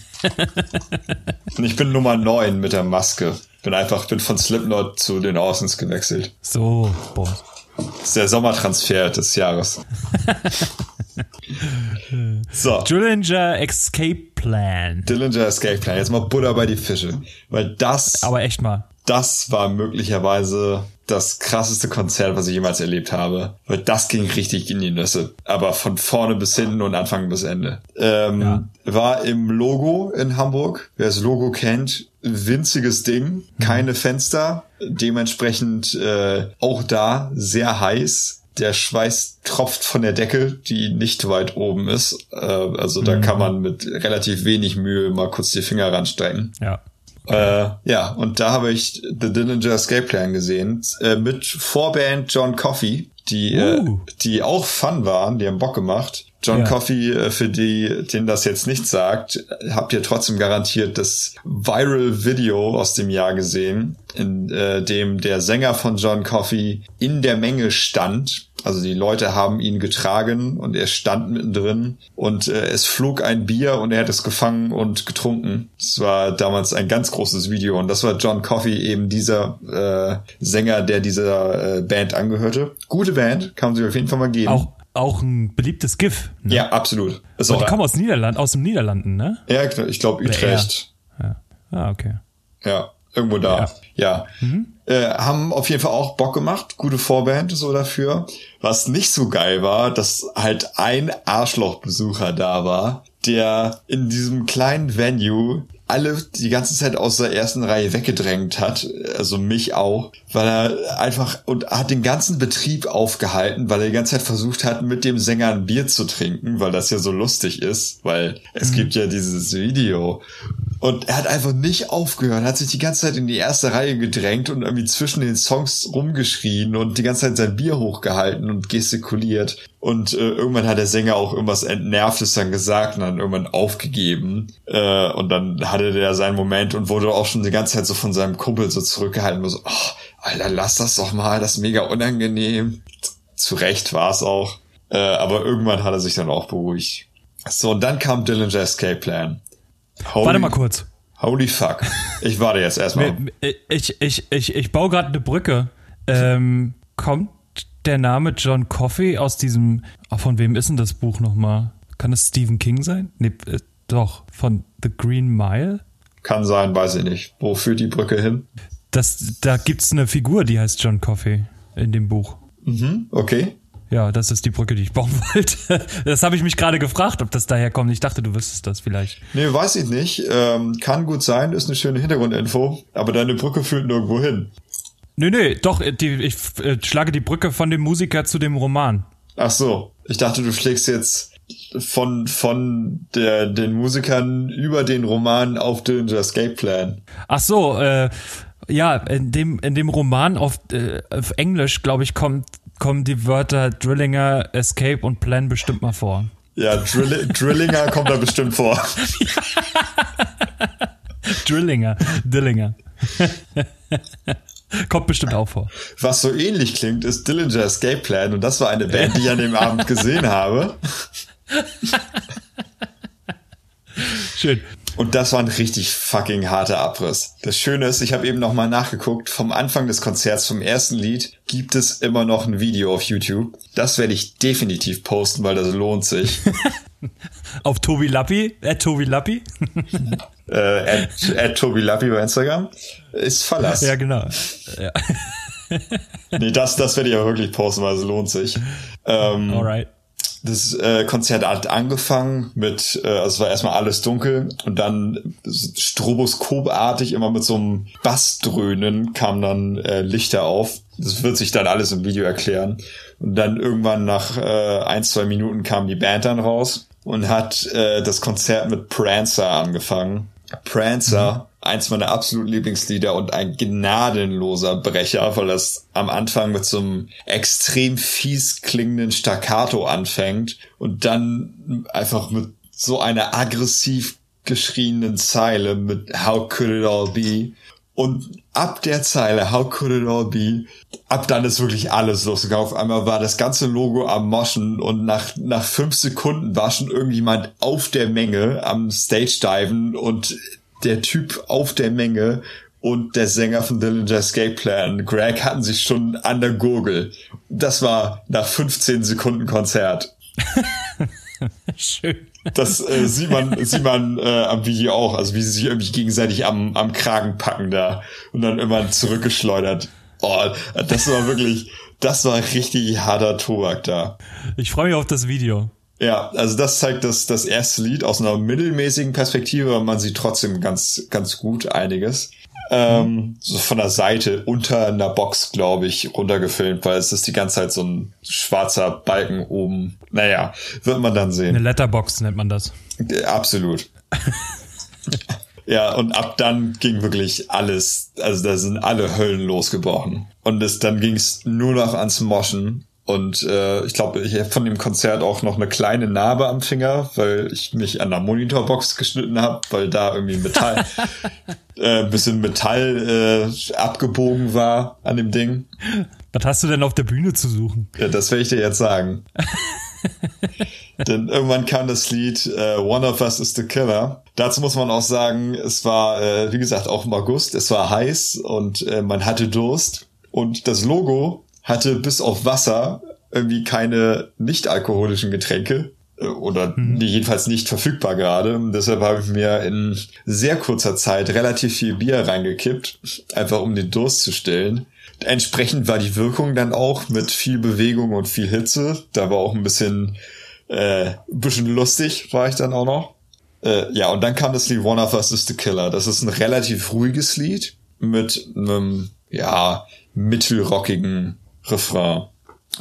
Und ich bin Nummer neun mit der Maske. Bin einfach, bin von Slipknot zu den Orsons gewechselt. So, boah. Das ist der Sommertransfer des Jahres. [LAUGHS] so. Dillinger Escape Plan. Dillinger Escape Plan. Jetzt mal Butter bei die Fische. Weil das, Aber echt mal. das war möglicherweise das krasseste Konzert, was ich jemals erlebt habe. Weil das ging richtig in die Nüsse. Aber von vorne bis hinten und Anfang bis Ende. Ähm, Ja. War im Logo in Hamburg. Wer das Logo kennt, winziges Ding, keine Fenster. Dementsprechend äh, auch da sehr heiß. Der Schweiß tropft von der Decke, die nicht weit oben ist. Äh, also da kann man mit relativ wenig Mühe mal kurz die Finger ranstrecken. Ja. Äh, ja, und da habe ich The Dillinger Escape Plan gesehen, äh, mit Vorband John Coffey, die, Uh. äh, die auch fun waren, die haben Bock gemacht. John Ja. Coffey, äh, für die, denen das jetzt nicht sagt, habt ihr trotzdem garantiert das Viral Video aus dem Jahr gesehen, in äh, dem der Sänger von John Coffey in der Menge stand. Also die Leute haben ihn getragen und er stand mittendrin und äh, es flog ein Bier und er hat es gefangen und getrunken. Das war damals ein ganz großes Video und das war John Coffey, eben dieser äh, Sänger, der dieser äh, Band angehörte. Gute Band, kann man sich auf jeden Fall mal geben. Auch, auch ein beliebtes GIF. Ne? Ja, absolut. Ist Und auch, die kommen aus Niederland, aus dem Niederlanden, ne? ja, ich glaube Utrecht. Ja. Ah, okay. Ja, irgendwo da. Ja. Äh, haben auf jeden Fall auch Bock gemacht. Gute Vorband so dafür. Was nicht so geil war, dass halt ein Arschlochbesucher da war, der in diesem kleinen Venue alle die ganze Zeit aus der ersten Reihe weggedrängt hat, also mich auch, weil er einfach und hat den ganzen Betrieb aufgehalten, weil er die ganze Zeit versucht hat, mit dem Sänger ein Bier zu trinken, weil das ja so lustig ist, weil es gibt ja dieses Video. Und er hat einfach nicht aufgehört, hat sich die ganze Zeit in die erste Reihe gedrängt und irgendwie zwischen den Songs rumgeschrien und die ganze Zeit sein Bier hochgehalten und gestikuliert. Und äh, irgendwann hat der Sänger auch irgendwas Entnervtes dann gesagt und dann irgendwann aufgegeben. Äh, und dann hatte der seinen Moment und wurde auch schon die ganze Zeit so von seinem Kumpel so zurückgehalten. Wo so, oh, Alter, lass das doch mal, das ist mega unangenehm. Zu Recht war es auch. Äh, aber irgendwann hat er sich dann auch beruhigt. So, und dann kam Dillinger Escape Plan. Holy, Warte mal kurz. Holy fuck. Ich warte jetzt erstmal. [LAUGHS] Ich, ich, ich, ich baue gerade eine Brücke. Ähm, kommt der Name John Coffey aus diesem. Ach, von wem ist denn das Buch nochmal? Kann es Stephen King sein? Nee, äh, doch, von The Green Mile? Kann sein, weiß ich nicht. Wo führt die Brücke hin? Das, da gibt's eine Figur, die heißt John Coffey in dem Buch. Mhm, okay. Ja, das ist die Brücke, die ich bauen [LAUGHS] wollte. Das habe ich mich gerade gefragt, ob das daher kommt. Ich dachte, du wüsstest das vielleicht. Nee, weiß ich nicht. Ähm, kann gut sein, ist eine schöne Hintergrundinfo. Aber deine Brücke führt nirgendwo hin. Nö, nö, doch, die, ich äh, schlage die Brücke von dem Musiker zu dem Roman. Ach so. Ich dachte, du schlägst jetzt von, von der, den Musikern über den Roman auf den Escape Plan. Ach so, äh, Ja, in dem, in dem Roman auf, äh, auf Englisch, glaube ich, kommt, kommen die Wörter Drillinger, Escape und Plan bestimmt mal vor. Ja, Drill Drillinger [LAUGHS] kommt da bestimmt vor. Drillinger, Dillinger. [LAUGHS] [LAUGHS] Kommt bestimmt auch vor. Was so ähnlich klingt, ist Dillinger Escape Plan und das war eine Band, die ich an dem [LAUGHS] Abend gesehen habe. Schön. Und das war ein richtig fucking harter Abriss. Das Schöne ist, ich habe eben nochmal nachgeguckt, vom Anfang des Konzerts, vom ersten Lied, gibt es immer noch ein Video auf YouTube. Das werde ich definitiv posten, weil das lohnt sich. [LAUGHS] auf Tobi Lappi, äh, Tobi Lappi. äh, at, at Tobi Lappi bei Instagram. Ist Verlass. Ja, genau. Ja. [LAUGHS] nee, das, das werde ich aber wirklich posten, weil es lohnt sich. Ähm, Alright das äh, Konzert hat angefangen mit, äh, also es war erstmal alles dunkel und dann stroboskopartig immer mit so einem Bassdröhnen kam dann äh, Lichter auf. Das wird sich dann alles im Video erklären. Und dann irgendwann nach äh, ein, zwei Minuten kam die Band dann raus und hat äh, das Konzert mit Prancer angefangen. Prancer, mhm. Eins meiner absoluten Lieblingslieder und ein gnadenloser Brecher, weil das am Anfang mit so einem extrem fies klingenden Staccato anfängt und dann einfach mit so einer aggressiv geschrienen Zeile mit How could it all be? Und ab der Zeile How could it all be? Ab dann ist wirklich alles losgegangen. Auf einmal war das ganze Logo am Moschen und nach, nach fünf Sekunden war schon irgendjemand auf der Menge am Stage diven und der Typ auf der Menge und der Sänger von Dillinger Escape Plan, Greg, hatten sich schon an der Gurgel. Das war nach 15 Sekunden Konzert. [LAUGHS] Schön. Das äh, sieht man, sieht man äh, am Video auch, also wie sie sich irgendwie gegenseitig am, am Kragen packen da und dann immer zurückgeschleudert. Oh, das war wirklich, das war richtig harter Tobak da. Ich freue mich auf das Video. Ja, also das zeigt das, das erste Lied aus einer mittelmäßigen Perspektive, aber man sieht trotzdem ganz, ganz gut einiges. Ähm, so von der Seite unter einer Box, glaube ich, runtergefilmt, weil es ist die ganze Zeit so ein schwarzer Balken oben. Naja, wird man dann sehen. Eine Letterbox nennt man das. Absolut. [LAUGHS] ja, und ab dann ging wirklich alles, also da sind alle Höllen losgebrochen. Und es, dann ging es nur noch ans Moschen. Und äh, ich glaube, ich habe von dem Konzert auch noch eine kleine Narbe am Finger, weil ich mich an der Monitorbox geschnitten habe, weil da irgendwie Metall, [LAUGHS] äh, bisschen Metall äh, abgebogen war an dem Ding. Was hast du denn auf der Bühne zu suchen? Ja, das werde ich dir jetzt sagen. [LAUGHS] Denn irgendwann kam das Lied äh, One of Us is the Killer. Dazu muss man auch sagen, es war, äh, wie gesagt, auch im August, es war heiß und äh, man hatte Durst. Und das Logo hatte bis auf Wasser irgendwie keine nicht-alkoholischen Getränke äh, oder mhm. jedenfalls nicht verfügbar gerade. Deshalb habe ich mir in sehr kurzer Zeit relativ viel Bier reingekippt, einfach um den Durst zu stillen. Entsprechend war die Wirkung dann auch mit viel Bewegung und viel Hitze. Da war auch ein bisschen, äh, bisschen lustig, war ich dann auch noch. Äh, ja, und dann kam das Lied One of Us is the Killer. Das ist ein relativ ruhiges Lied mit einem, ja, mittelrockigen Refrain.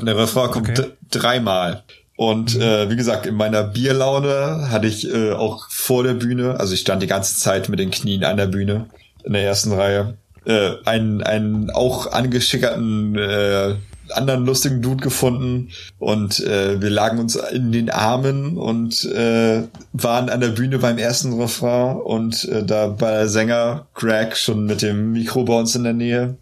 Der Refrain kommt okay. dreimal. Und mhm. äh, wie gesagt, in meiner Bierlaune hatte ich äh, auch vor der Bühne, also ich stand die ganze Zeit mit den Knien an der Bühne in der ersten Reihe, äh, einen, einen auch angeschickerten äh, anderen lustigen Dude gefunden und äh, wir lagen uns in den Armen und äh, waren an der Bühne beim ersten Refrain und äh, da war der Sänger Greg schon mit dem Mikro bei uns in der Nähe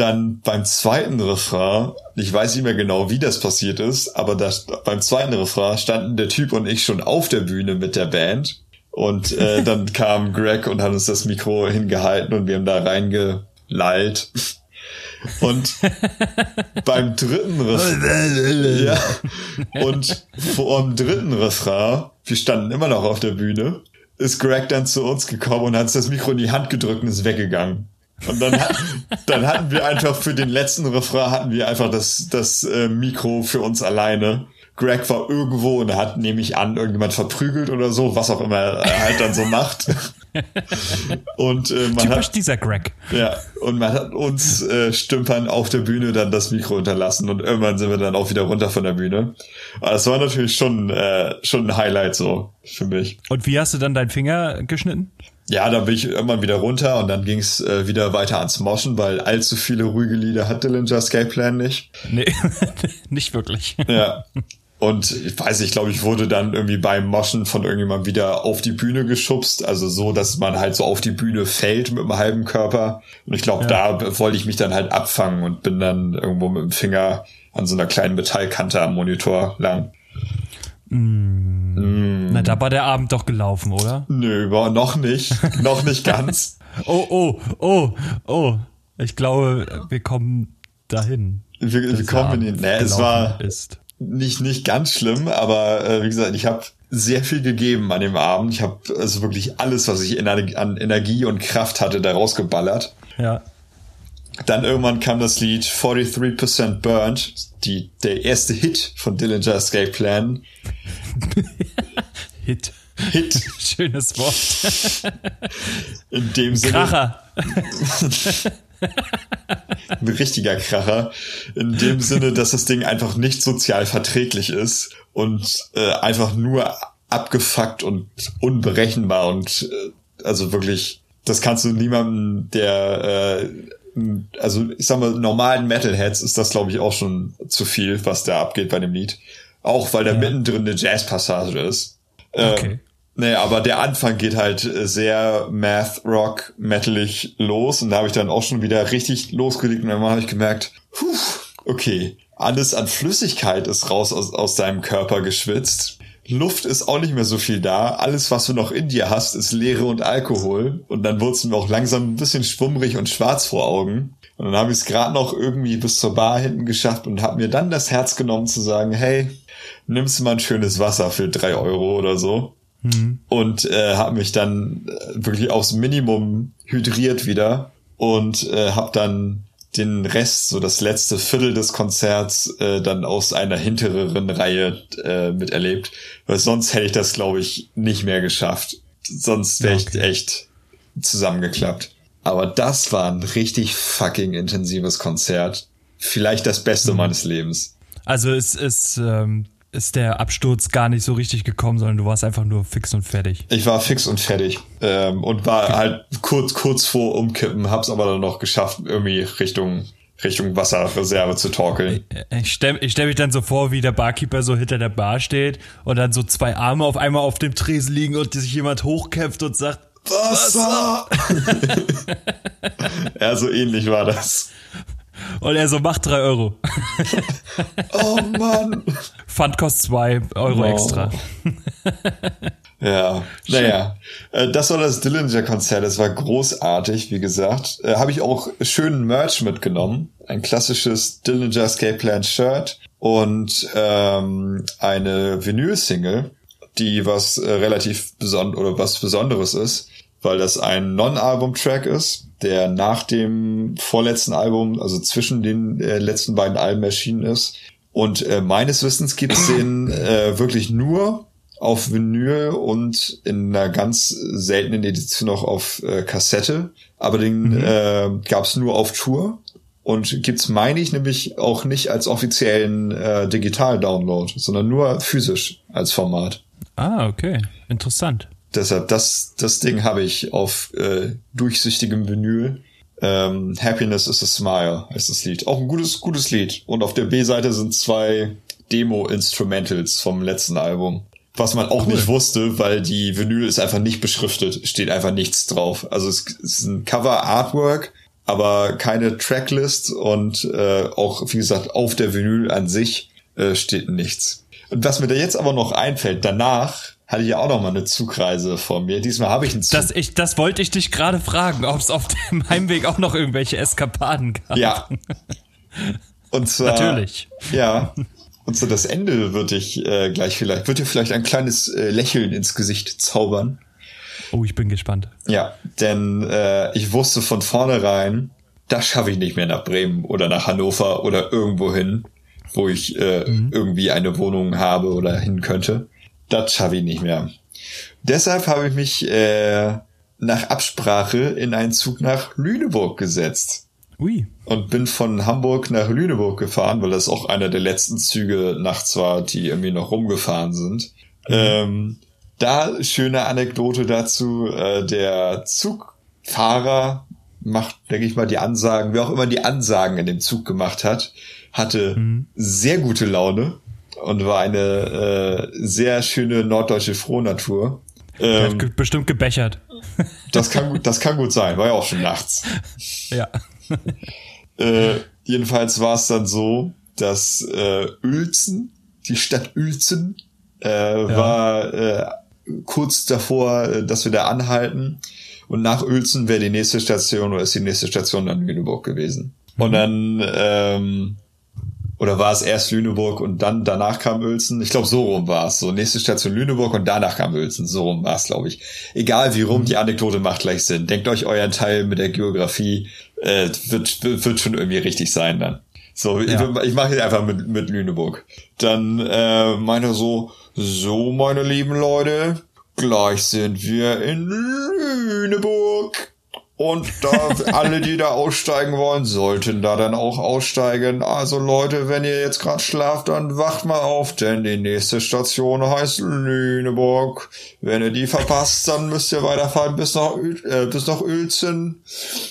dann beim zweiten Refrain, ich weiß nicht mehr genau, wie das passiert ist, aber das, beim zweiten Refrain standen der Typ und ich schon auf der Bühne mit der Band. Und äh, [LAUGHS] dann kam Greg und hat uns das Mikro hingehalten und wir haben da reingelallt. Und [LAUGHS] beim dritten Refrain, ja, und vor dem dritten Refrain, wir standen immer noch auf der Bühne, ist Greg dann zu uns gekommen und hat uns das Mikro in die Hand gedrückt und ist weggegangen. Und dann, dann hatten wir einfach für den letzten Refrain hatten wir einfach das, das äh, Mikro für uns alleine. Greg war irgendwo und hat nämlich an irgendjemand verprügelt oder so, was auch immer er halt dann so macht. [LAUGHS] und äh, man Typisch hat, dieser Greg. ja, und man hat uns äh, Stümpern auf der Bühne dann das Mikro unterlassen und irgendwann sind wir dann auch wieder runter von der Bühne. Aber das war natürlich schon, äh, schon ein Highlight so für mich. Und wie hast du dann deinen Finger geschnitten? Ja, dann bin ich irgendwann wieder runter und dann ging es äh, wieder weiter ans Moschen, weil allzu viele ruhige Lieder hat Dillinger Escape Plan nicht. Nee, [LAUGHS] nicht wirklich. Ja. Und ich weiß nicht, ich glaube, ich wurde dann irgendwie beim Moschen von irgendjemandem wieder auf die Bühne geschubst. Also so, dass man halt so auf die Bühne fällt mit dem halben Körper. Und ich glaube, Ja. da wollte ich mich dann halt abfangen und bin dann irgendwo mit dem Finger an so einer kleinen Metallkante am Monitor lang. Na, da war der Abend doch gelaufen, oder? Nö, war noch nicht. noch nicht ganz. [LAUGHS] Oh, oh, oh, oh. Ich glaube, wir kommen dahin. Wir, wir kommen in. Nee, es war Ist. nicht, nicht ganz schlimm, aber äh, wie gesagt, ich habe sehr viel gegeben an dem Abend. Ich habe also wirklich alles, was ich in, an Energie und Kraft hatte, da rausgeballert. Ja. Dann irgendwann kam das Lied 43% Burnt, die, der erste Hit von Dillinger Escape Plan. [LAUGHS] Hit. Hit [LAUGHS] Schönes Wort. [LAUGHS] in dem Sinne. Kracher. Ein richtiger Kracher. In dem Sinne, dass das Ding einfach nicht sozial verträglich ist und äh, einfach nur abgefuckt und unberechenbar und äh, also wirklich, das kannst du niemandem, der äh, also ich sag mal, normalen Metalheads ist das, glaube ich, auch schon zu viel, was da abgeht bei dem Lied. Auch weil da mittendrin eine Jazzpassage ist. Äh, Okay. Nee, aber der Anfang geht halt sehr Math Rock metalig los und da habe ich dann auch schon wieder richtig losgelegt und dann habe ich gemerkt, puh, okay, alles an Flüssigkeit ist raus aus, aus deinem Körper geschwitzt. Luft ist auch nicht mehr so viel da. Alles, was du noch in dir hast, ist Leere und Alkohol. Und dann wurde es mir auch langsam ein bisschen schwummrig und schwarz vor Augen. Und dann habe ich es gerade noch irgendwie bis zur Bar hinten geschafft und habe mir dann das Herz genommen zu sagen, hey, nimmst du mal ein schönes Wasser für drei Euro oder so und äh, habe mich dann äh, wirklich aufs Minimum hydriert wieder und äh, habe dann den Rest, so das letzte Viertel des Konzerts, äh, dann aus einer hintereren Reihe äh, miterlebt, weil sonst hätte ich das, glaube ich, nicht mehr geschafft. Sonst wäre ich okay. echt zusammengeklappt. Aber das war ein richtig fucking intensives Konzert. Vielleicht das Beste meines Lebens. Also es ist, ähm, ist der Absturz gar nicht so richtig gekommen, sondern du warst einfach nur fix und fertig. Ich war fix und fertig ähm, und war halt kurz kurz vor umkippen, hab's aber dann noch geschafft, irgendwie Richtung Richtung Wasserreserve zu torkeln. Ich stell, ich stell mich dann so vor, wie der Barkeeper so hinter der Bar steht und dann so zwei Arme auf einmal auf dem Tresen liegen und sich jemand hochkämpft und sagt, Wasser! [LAUGHS] ja, so ähnlich war das. [LAUGHS] und er so, macht drei Euro. [LAUGHS] Oh Mann. Pfand kostet zwei Euro Wow. extra. [LAUGHS] Ja, naja, äh, das war das Dillinger-Konzert. Es war großartig, wie gesagt. Äh, Habe ich auch schönen Merch mitgenommen. Ein klassisches Dillinger Escape Plan Shirt und ähm, eine Vinyl-Single, die was äh, relativ beson oder was Besonderes ist, weil das ein Non-Album-Track ist, der nach dem vorletzten Album, also zwischen den äh, letzten beiden Alben erschienen ist. Und äh, meines Wissens gibt's den äh, wirklich nur auf Vinyl und in einer ganz seltenen Edition noch auf äh, Kassette. Aber den äh, gab's nur auf Tour. Und gibt's, meine ich, nämlich auch nicht als offiziellen äh, Digital-Download, sondern nur physisch als Format. Ah, okay. Interessant. Deshalb, das, das Ding habe ich auf äh, durchsichtigem Vinyl. Ähm, Happiness is a Smile heißt das Lied. Auch ein gutes, gutes Lied. Und auf der B-Seite sind zwei Demo-Instrumentals vom letzten Album. Was man auch Cool. nicht wusste, weil die Vinyl ist einfach nicht beschriftet. Steht einfach nichts drauf. Also es ist ein Cover-Artwork, aber keine Tracklist und äh, auch, wie gesagt, auf der Vinyl an sich äh, steht nichts. Und was mir da jetzt aber noch einfällt, danach hatte ich ja auch noch mal eine Zugreise vor mir. Diesmal habe ich einen Zug. Das, ich, das wollte ich dich gerade fragen, ob es auf dem [LAUGHS] Heimweg auch noch irgendwelche Eskapaden gab. Ja. Und zwar. Natürlich. Ja. Und so das Ende wird dich äh, gleich vielleicht, wird dir vielleicht ein kleines äh, Lächeln ins Gesicht zaubern. Oh, ich bin gespannt. Ja, denn äh, ich wusste von vornherein, das schaffe ich nicht mehr nach Bremen oder nach Hannover oder irgendwo hin, wo ich äh, irgendwie eine Wohnung habe oder hin könnte. Das schaffe ich nicht mehr. Deshalb habe ich mich äh, nach Absprache in einen Zug nach Lüneburg gesetzt. Ui. Und bin von Hamburg nach Lüneburg gefahren, weil das auch einer der letzten Züge nachts war, die irgendwie noch rumgefahren sind. Mhm. Ähm, da schöne Anekdote dazu. Äh, der Zugfahrer macht, denke ich mal, die Ansagen, wer auch immer die Ansagen in dem Zug gemacht hat, hatte mhm. sehr gute Laune und war eine äh, sehr schöne norddeutsche Frohnatur. Ähm, hat bestimmt gebechert. Das kann, das kann gut sein, war ja auch schon nachts. [LAUGHS] Ja. [LAUGHS] Äh, jedenfalls war es dann so, dass äh, Uelzen, die Stadt Uelzen, äh, ja. war äh, kurz davor, äh, dass wir da anhalten. Und nach Uelzen wäre die nächste Station oder ist die nächste Station dann Lüneburg gewesen. Mhm. Und dann ähm, oder war es erst Lüneburg und dann danach kam Uelzen? Ich glaube, so rum war es. So, nächste Station Lüneburg und danach kam Uelzen. So rum war es, glaube ich. Egal wie rum, die Anekdote macht gleich Sinn. Denkt euch euren Teil mit der Geografie, äh, wird, wird schon irgendwie richtig sein dann. So, ja. ich, ich mache jetzt einfach mit, mit Lüneburg. Dann äh, meinte er so, so meine lieben Leute, gleich sind wir in Lüneburg. Und da alle, die da aussteigen wollen, sollten da dann auch aussteigen. Also Leute, wenn ihr jetzt gerade schlaft, dann wacht mal auf, denn die nächste Station heißt Lüneburg. Wenn ihr die verpasst, dann müsst ihr weiterfahren bis nach, äh, bis nach Uelzen.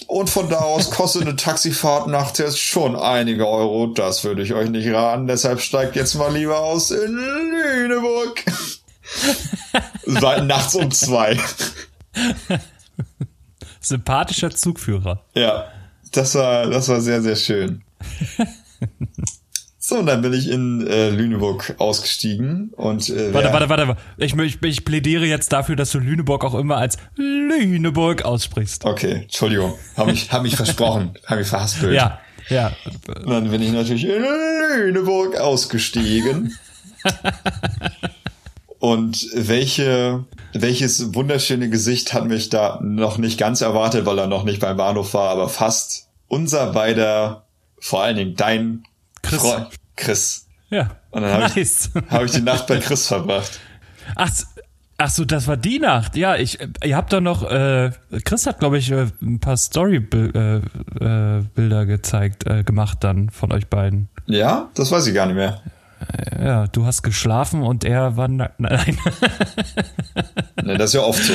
Und von da aus kostet eine Taxifahrt nachts jetzt schon einige Euro. Das würde ich euch nicht raten. Deshalb steigt jetzt mal lieber aus in Lüneburg. [LAUGHS] nachts um zwei. [LAUGHS] Sympathischer Zugführer. Ja, das war, das war sehr, sehr schön. [LAUGHS] So, und dann bin ich in äh, Lüneburg ausgestiegen und äh, warte, warte, warte, warte. Ich, ich, ich plädiere jetzt dafür, dass du Lüneburg auch immer als Lüneburg aussprichst. Okay, Entschuldigung, habe mich, hab mich versprochen, habe mich verhaspelt. Ja, ja. Und dann bin ich natürlich in Lüneburg ausgestiegen. [LAUGHS] und welche welches wunderschöne Gesicht hat mich da noch nicht ganz erwartet, weil er noch nicht beim Bahnhof war, aber fast unser beider, vor allen Dingen dein Chris. Freund, Chris. Ja. Und dann habe nice. ich, [LAUGHS] hab ich die Nacht bei Chris verbracht. Ach, ach so, das war die Nacht. Ja, ich, ihr habt doch noch, äh, Chris hat, glaube ich, äh, ein paar Story-Bilder äh, äh, gezeigt, äh, gemacht dann von euch beiden. Ja, das weiß ich gar nicht mehr. Ja, du hast geschlafen und er war nackt. [LAUGHS] Nein. nee, das ist ja oft so.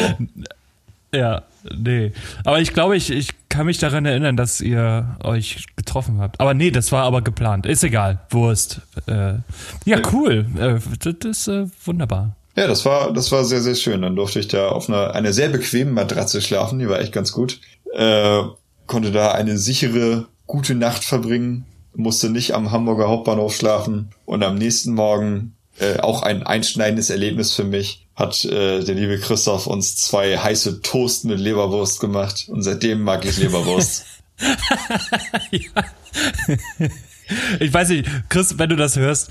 Ja, nee. Aber ich glaube, ich, ich kann mich daran erinnern, dass ihr euch getroffen habt. Aber nee, das war aber geplant. Ist egal. Wurst. Äh, ja, cool. Äh, das ist äh, wunderbar. Ja, das war, das war sehr, sehr schön. Dann durfte ich da auf einer, einer sehr bequemen Matratze schlafen. Die war echt ganz gut. Äh, konnte da eine sichere, gute Nacht verbringen musste nicht am Hamburger Hauptbahnhof schlafen und am nächsten Morgen äh, auch ein einschneidendes Erlebnis für mich hat äh, der liebe Christoph uns zwei heiße Toast mit Leberwurst gemacht und seitdem mag ich Leberwurst. [LAUGHS] Ich weiß nicht, Chris, wenn du das hörst,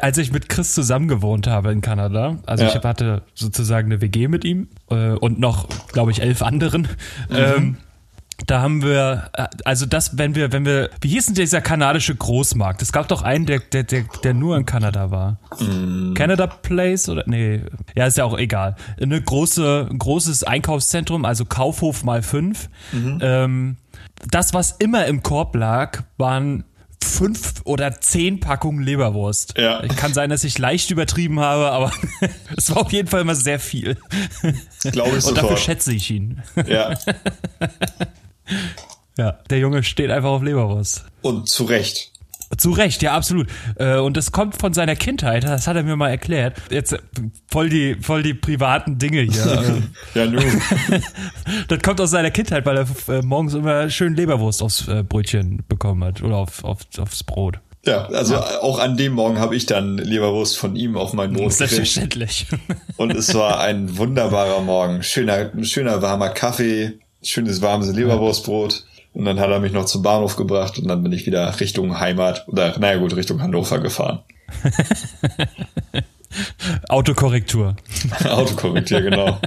als ich mit Chris zusammen gewohnt habe in Kanada, also ja. ich hatte sozusagen eine WG mit ihm äh, und noch, glaube ich, elf anderen. Mhm. Ähm, da haben wir, äh, also das, wenn wir, wenn wir, wie hieß denn dieser kanadische Großmarkt? Es gab doch einen, der, der, der, der nur in Kanada war. Mm. Canada Place oder, nee, ja, ist ja auch egal. Eine große, ein großes Einkaufszentrum, also Kaufhof mal fünf. Mhm. Ähm, das, was immer im Korb lag, waren fünf oder zehn Packungen Leberwurst. Ja. Kann sein, dass ich leicht übertrieben habe, aber [LAUGHS] es war auf jeden Fall immer sehr viel. Glaube ich Und sofort. dafür schätze ich ihn. Ja. [LAUGHS] Ja, der Junge steht einfach auf Leberwurst. Und zu Recht. Zu Recht, ja, absolut. Äh, und das kommt von seiner Kindheit, das hat er mir mal erklärt. Jetzt äh, voll die, voll die privaten Dinge hier. [LAUGHS] ja, nun. [LAUGHS] das kommt aus seiner Kindheit, weil er äh, morgens immer schön Leberwurst aufs Brötchen bekommen hat oder auf, auf, aufs Brot. Ja, also ja. auch an dem Morgen habe ich dann Leberwurst von ihm auf mein Brot Selbstverständlich. Und es war ein wunderbarer Morgen. Schöner, schöner warmer Kaffee, schönes warmes Leberwurstbrot. Und dann hat er mich noch zum Bahnhof gebracht und dann bin ich wieder Richtung Heimat oder naja gut, Richtung Hannover gefahren. [LAUGHS] Autokorrektur. [LAUGHS] Autokorrektur, genau. [LAUGHS]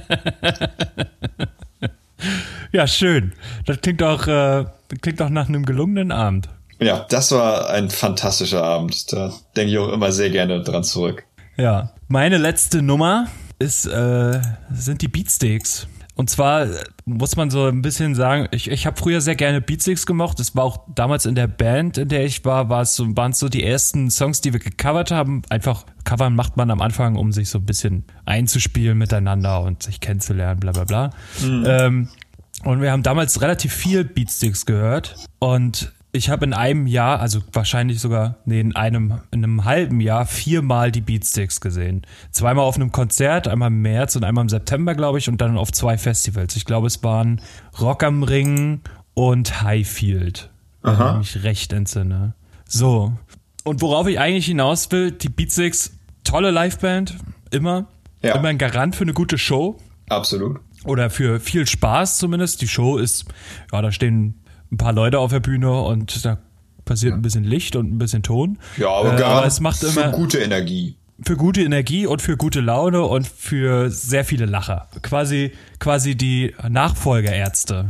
ja, schön. Das klingt auch, äh, klingt auch nach einem gelungenen Abend. Ja, das war ein fantastischer Abend. Da denke ich auch immer sehr gerne dran zurück. Ja, meine letzte Nummer ist, äh, sind die Beatsteaks. Und zwar muss man so ein bisschen sagen, ich, ich habe früher sehr gerne Beatsticks gemocht. Das war auch damals in der Band, in der ich war, war es so, waren es so die ersten Songs, die wir gecovert haben. Einfach covern macht man am Anfang, um sich so ein bisschen einzuspielen miteinander und sich kennenzulernen, bla bla bla. Mhm. Ähm, und wir haben damals relativ viel Beatsticks gehört. Und ich habe in einem Jahr, also wahrscheinlich sogar, nee, in einem, in einem halben Jahr viermal die Beatsticks gesehen. Zweimal auf einem Konzert, einmal im März und einmal im September, glaube ich, und dann auf zwei Festivals. Ich glaube, es waren Rock am Ring und Highfield. Aha. Wenn ich mich recht entsinne. So. Und worauf ich eigentlich hinaus will, die Beatsticks, tolle Liveband, immer. Ja. Immer ein Garant für eine gute Show. Absolut. Oder für viel Spaß zumindest. Die Show ist, ja, da stehen ein paar Leute auf der Bühne und da passiert ein bisschen Licht und ein bisschen Ton. Ja, aber, äh, aber es macht immer für gute Energie. Für gute Energie und für gute Laune und für sehr viele Lacher. Quasi, quasi die Nachfolgerärzte.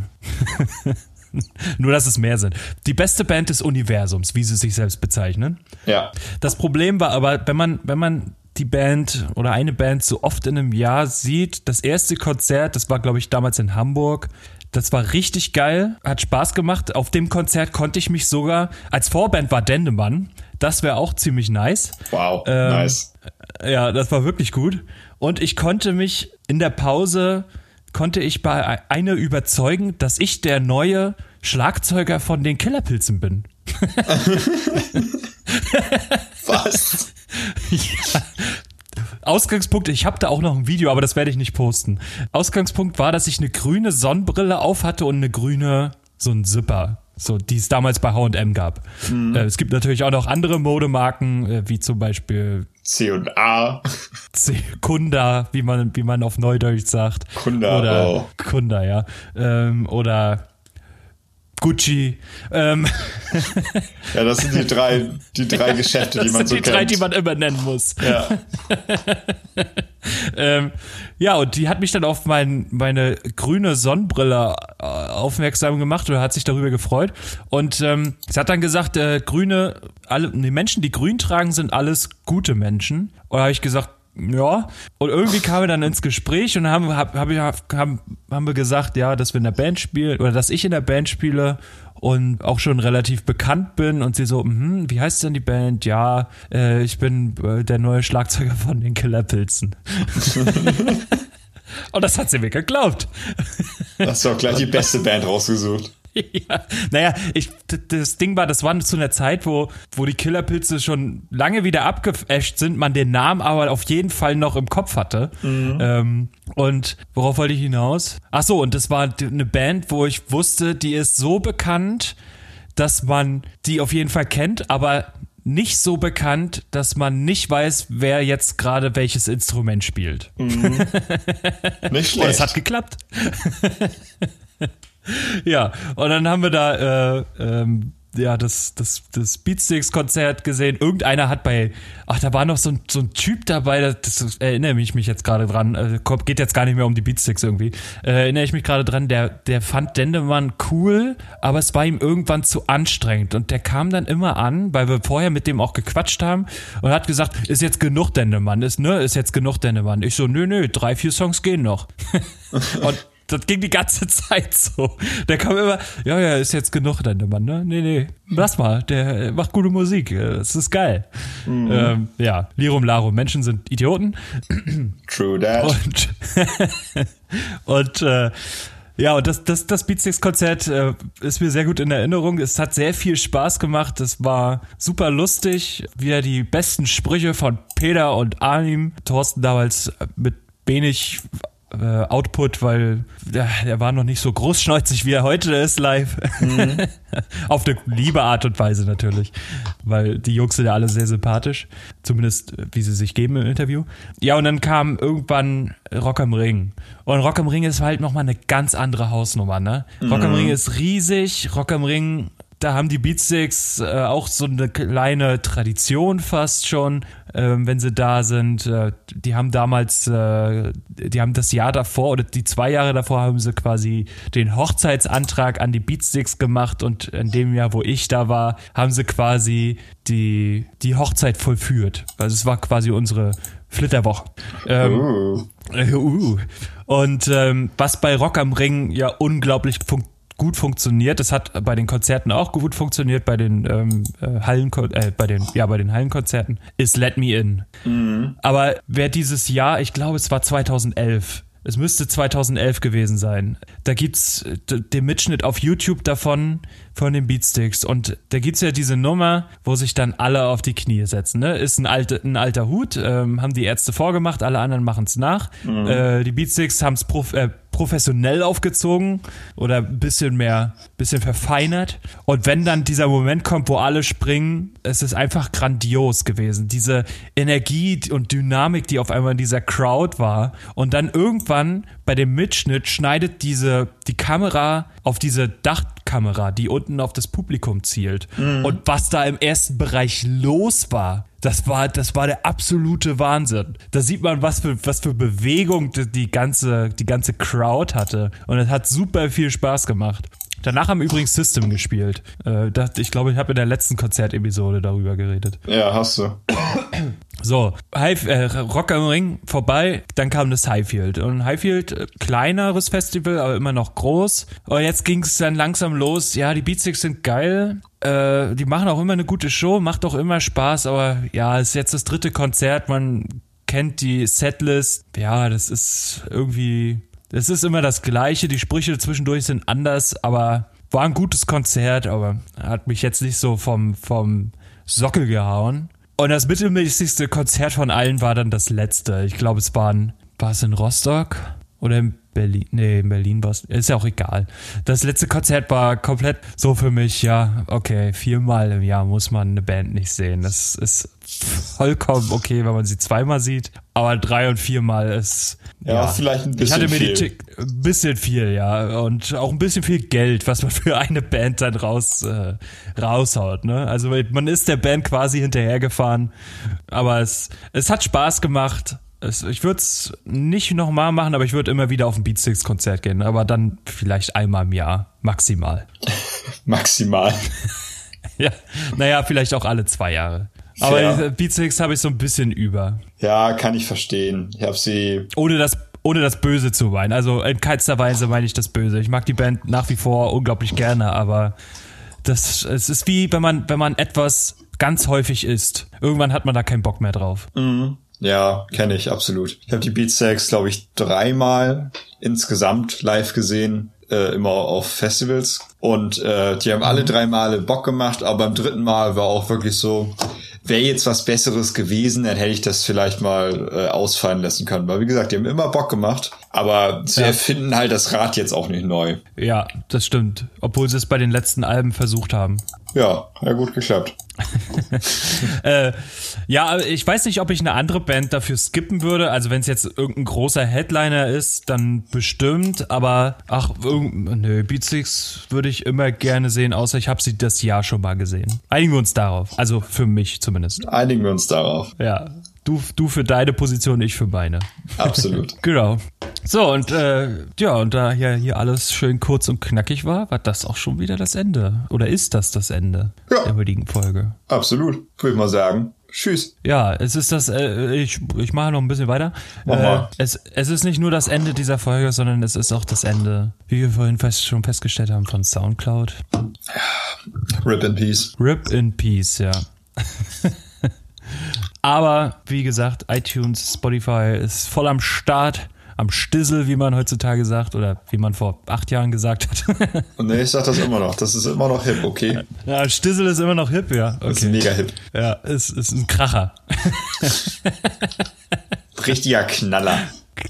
[LAUGHS] Nur, dass es mehr sind. Die beste Band des Universums, wie sie sich selbst bezeichnen. Ja. Das Problem war aber, wenn man, wenn man die Band oder eine Band so oft in einem Jahr sieht, das erste Konzert, das war, glaube ich, damals in Hamburg, das war richtig geil, hat Spaß gemacht. Auf dem Konzert konnte ich mich sogar, als Vorband war Dendemann, das wäre auch ziemlich nice. Wow, ähm, nice. Ja, das war wirklich gut. Und ich konnte mich in der Pause, konnte ich bei einer überzeugen, dass ich der neue Schlagzeuger von den Killerpilzen bin. [LAUGHS] Was? [LAUGHS] ja, Ausgangspunkt, ich habe da auch noch ein Video, aber das werde ich nicht posten. Ausgangspunkt war, dass ich eine grüne Sonnenbrille auf hatte und eine grüne, so ein Zipper. So, die es damals bei H&M gab. Mhm. Äh, es gibt natürlich auch noch andere Modemarken, äh, wie zum Beispiel C&A. C Kunda, wie man, wie man auf Neudeutsch sagt. Kunda, oder oh. Kunda, ja. Ähm, oder Gucci. Ähm. Ja, das sind die drei, die drei Geschäfte, die man so kennt. Die drei, die man immer nennen muss. Ja. [LAUGHS] ähm, ja, und die hat mich dann auf mein, meine grüne Sonnenbrille äh, aufmerksam gemacht oder hat sich darüber gefreut. Und ähm, sie hat dann gesagt, äh, grüne, alle, die Menschen, die grün tragen, sind alles gute Menschen. Und da habe ich gesagt, ja, und irgendwie kamen wir dann ins Gespräch und haben, hab, hab, haben, haben wir gesagt, ja, dass wir in der Band spielen oder dass ich in der Band spiele und auch schon relativ bekannt bin und sie so, hm, wie heißt denn die Band? Ja, äh, ich bin äh, der neue Schlagzeuger von den Killerpilzen. [LAUGHS] und das hat sie mir geglaubt. Hast du auch gleich die beste Band rausgesucht. [LAUGHS] ja, naja, ich, das Ding war, das war zu einer Zeit, wo, wo die Killerpilze schon lange wieder abgeäscht sind, man den Namen aber auf jeden Fall noch im Kopf hatte. Mhm. Ähm, und worauf wollte ich hinaus? Ach so, und das war eine Band, wo ich wusste, die ist so bekannt, dass man die auf jeden Fall kennt, aber nicht so bekannt, dass man nicht weiß, wer jetzt gerade welches Instrument spielt. Mhm. [LAUGHS] Nicht schlecht. Und es hat geklappt. [LAUGHS] ja, und dann haben wir da äh, ähm, ja, das, das, das Beatsticks-Konzert gesehen. Irgendeiner hat bei, ach, da war noch so ein, so ein Typ dabei, das, das erinnere ich mich jetzt gerade dran, äh, geht jetzt gar nicht mehr um die Beatsticks irgendwie, äh, erinnere ich mich gerade dran, der, der fand Dendemann cool, aber es war ihm irgendwann zu anstrengend und der kam dann immer an, weil wir vorher mit dem auch gequatscht haben und hat gesagt, ist jetzt genug Dendemann, ist, ne, ist jetzt genug Dendemann. Ich so, nö, nö, drei, vier Songs gehen noch. [LAUGHS] und das ging die ganze [LAUGHS] Zeit so. Der kam immer, ja, ja, ist jetzt genug, dein Mann, ne? Nee, nee, lass mal, der macht gute Musik, das ist geil. Mhm. Ähm, ja, Lirum Larum, Menschen sind Idioten. True that. Und, [LAUGHS] und äh, ja, und das, das, das Beatsticks-Konzert äh, ist mir sehr gut in Erinnerung. Es hat sehr viel Spaß gemacht. Es war super lustig. Wieder die besten Sprüche von Peter und Arnim. Thorsten damals mit wenig äh, Output, weil ja, er war noch nicht so großschneuzig, wie er heute ist live. Mhm. [LAUGHS] Auf eine liebe Art und Weise natürlich, weil die Jungs sind ja alle sehr sympathisch, zumindest wie sie sich geben im Interview. Ja, und dann kam irgendwann Rock am Ring. Und Rock am Ring ist halt nochmal eine ganz andere Hausnummer, ne? Mhm. Rock am Ring ist riesig, Rock am Ring da haben die Beatsticks äh, auch so eine kleine Tradition fast schon, äh, wenn sie da sind. Äh, die haben damals, äh, die haben das Jahr davor oder die zwei Jahre davor haben sie quasi den Hochzeitsantrag an die Beatsticks gemacht und in dem Jahr, wo ich da war, haben sie quasi die, die Hochzeit vollführt. Also es war quasi unsere Flitterwoch. Ähm, Uh. äh, [LAUGHS] uh. Und ähm, was bei Rock am Ring ja unglaublich fun gut funktioniert, das hat bei den Konzerten auch gut funktioniert, bei den ähm, äh, Hallen, äh, bei den, ja, bei den Hallenkonzerten, ist Let Me In. Aber wer dieses Jahr, ich glaube, es war 2011, es müsste 2011 gewesen sein. Da gibt's äh, d- den Mitschnitt auf YouTube davon, von den Beatsticks. Und da gibt's ja diese Nummer, wo sich dann alle auf die Knie setzen. Ne? Ist ein, alte, ein alter Hut, ähm, haben die Ärzte vorgemacht, alle anderen machen's nach. Äh, die Beatsticks haben's prof äh, professionell aufgezogen oder ein bisschen mehr, bisschen verfeinert. Und wenn dann dieser Moment kommt, wo alle springen, es ist einfach grandios gewesen. Diese Energie und Dynamik, die auf einmal in dieser Crowd war. Und dann irgendwann bei dem Mitschnitt schneidet diese, die Kamera auf diese Dachkamera, die unten auf das Publikum zielt. Und was da im ersten Bereich los war, das war, das war der absolute Wahnsinn. Da sieht man, was für, was für Bewegung die, ganze, die ganze Crowd hatte. Und es hat super viel Spaß gemacht. Danach haben übrigens System gespielt. Äh, das, ich glaube, ich habe in der letzten Konzertepisode darüber geredet. Ja, hast du. So, High, äh, Rock am Ring vorbei, dann kam das Highfield. Und Highfield, äh, kleineres Festival, aber immer noch groß. Und jetzt ging es dann langsam los. Ja, die Beatsticks sind geil. Äh, die machen auch immer eine gute Show, macht auch immer Spaß, aber ja, ist jetzt das dritte Konzert, man kennt die Setlist. Ja, das ist irgendwie, das ist immer das Gleiche. Die Sprüche zwischendurch sind anders, aber war ein gutes Konzert, aber hat mich jetzt nicht so vom, vom Sockel gehauen. Und das mittelmäßigste Konzert von allen war dann das letzte. Ich glaube, es waren, war es in Rostock oder in Berlin? Nee, in Berlin war es, ist ja auch egal. Das letzte Konzert war komplett so für mich, ja, okay, viermal im Jahr muss man eine Band nicht sehen. Das ist vollkommen okay, wenn man sie zweimal sieht, aber drei und viermal ist, Ja, vielleicht ein ich bisschen hatte mir viel. die Tick- ein bisschen viel, ja. Und auch ein bisschen viel Geld, was man [LAUGHS] für eine Band dann raus, äh, raushaut, ne? Also man ist der Band quasi hinterhergefahren. Aber es, es hat Spaß gemacht. Es, ich würde es nicht nochmal machen, aber ich würde immer wieder auf ein Beatsticks-Konzert gehen. Aber dann vielleicht einmal im Jahr, maximal. [LAUGHS] Maximal. [LAUGHS] Ja, naja, vielleicht auch alle zwei Jahre. Aber Fair. äh, Beatsticks habe ich so ein bisschen über. Ja, kann ich verstehen. Ich habe sie. ohne das ohne das Böse zu meinen. Also in keinster Weise meine ich das Böse. Ich mag die Band nach wie vor unglaublich gerne, aber das es ist wie wenn man wenn man etwas ganz häufig isst. Irgendwann hat man da keinen Bock mehr drauf. Ja, kenne ich absolut. Ich habe die Beatsteaks, glaube ich, dreimal insgesamt live gesehen, äh, immer auf Festivals. Und äh, die haben alle drei Male Bock gemacht, aber beim dritten Mal war auch wirklich so, wäre jetzt was Besseres gewesen, dann hätte ich das vielleicht mal äh, ausfallen lassen können. Weil wie gesagt, die haben immer Bock gemacht, aber sie Ja. erfinden halt das Rad jetzt auch nicht neu. Ja, das stimmt. Obwohl sie es bei den letzten Alben versucht haben. Ja, ja gut geklappt. [LAUGHS] Äh, ja, ich weiß nicht, ob ich eine andere Band dafür skippen würde. Also wenn es jetzt irgendein großer Headliner ist, dann bestimmt. Aber ach, nö, Beatsticks würde ich immer gerne sehen, außer ich habe sie das Jahr schon mal gesehen. Einigen wir uns darauf. Also für mich zumindest. Einigen wir uns darauf. Ja, du, du für deine Position, ich für meine. Absolut. [LAUGHS] Genau. So, und äh, ja, und da hier, hier alles schön kurz und knackig war, war das auch schon wieder das Ende. Oder ist das das Ende Ja. der heutigen Folge? Absolut. Würde ich mal sagen. Tschüss. Ja, es ist das, äh, ich, ich mache noch ein bisschen weiter. Äh, es, es ist nicht nur das Ende dieser Folge, sondern es ist auch das Ende, wie wir vorhin fest, schon festgestellt haben, von Soundcloud. Rip in Peace. Rip in Peace, ja. [LAUGHS] Aber wie gesagt, iTunes, Spotify ist voll am Start, am Stissel, wie man heutzutage sagt, oder wie man vor acht Jahren gesagt hat. Und [LAUGHS] nee, ich sag das immer noch. Das ist immer noch hip, okay? ja, Stissel ist immer noch hip, ja. Das ist Okay. mega hip. Ja, es ist ein Kracher. Richtiger Knaller.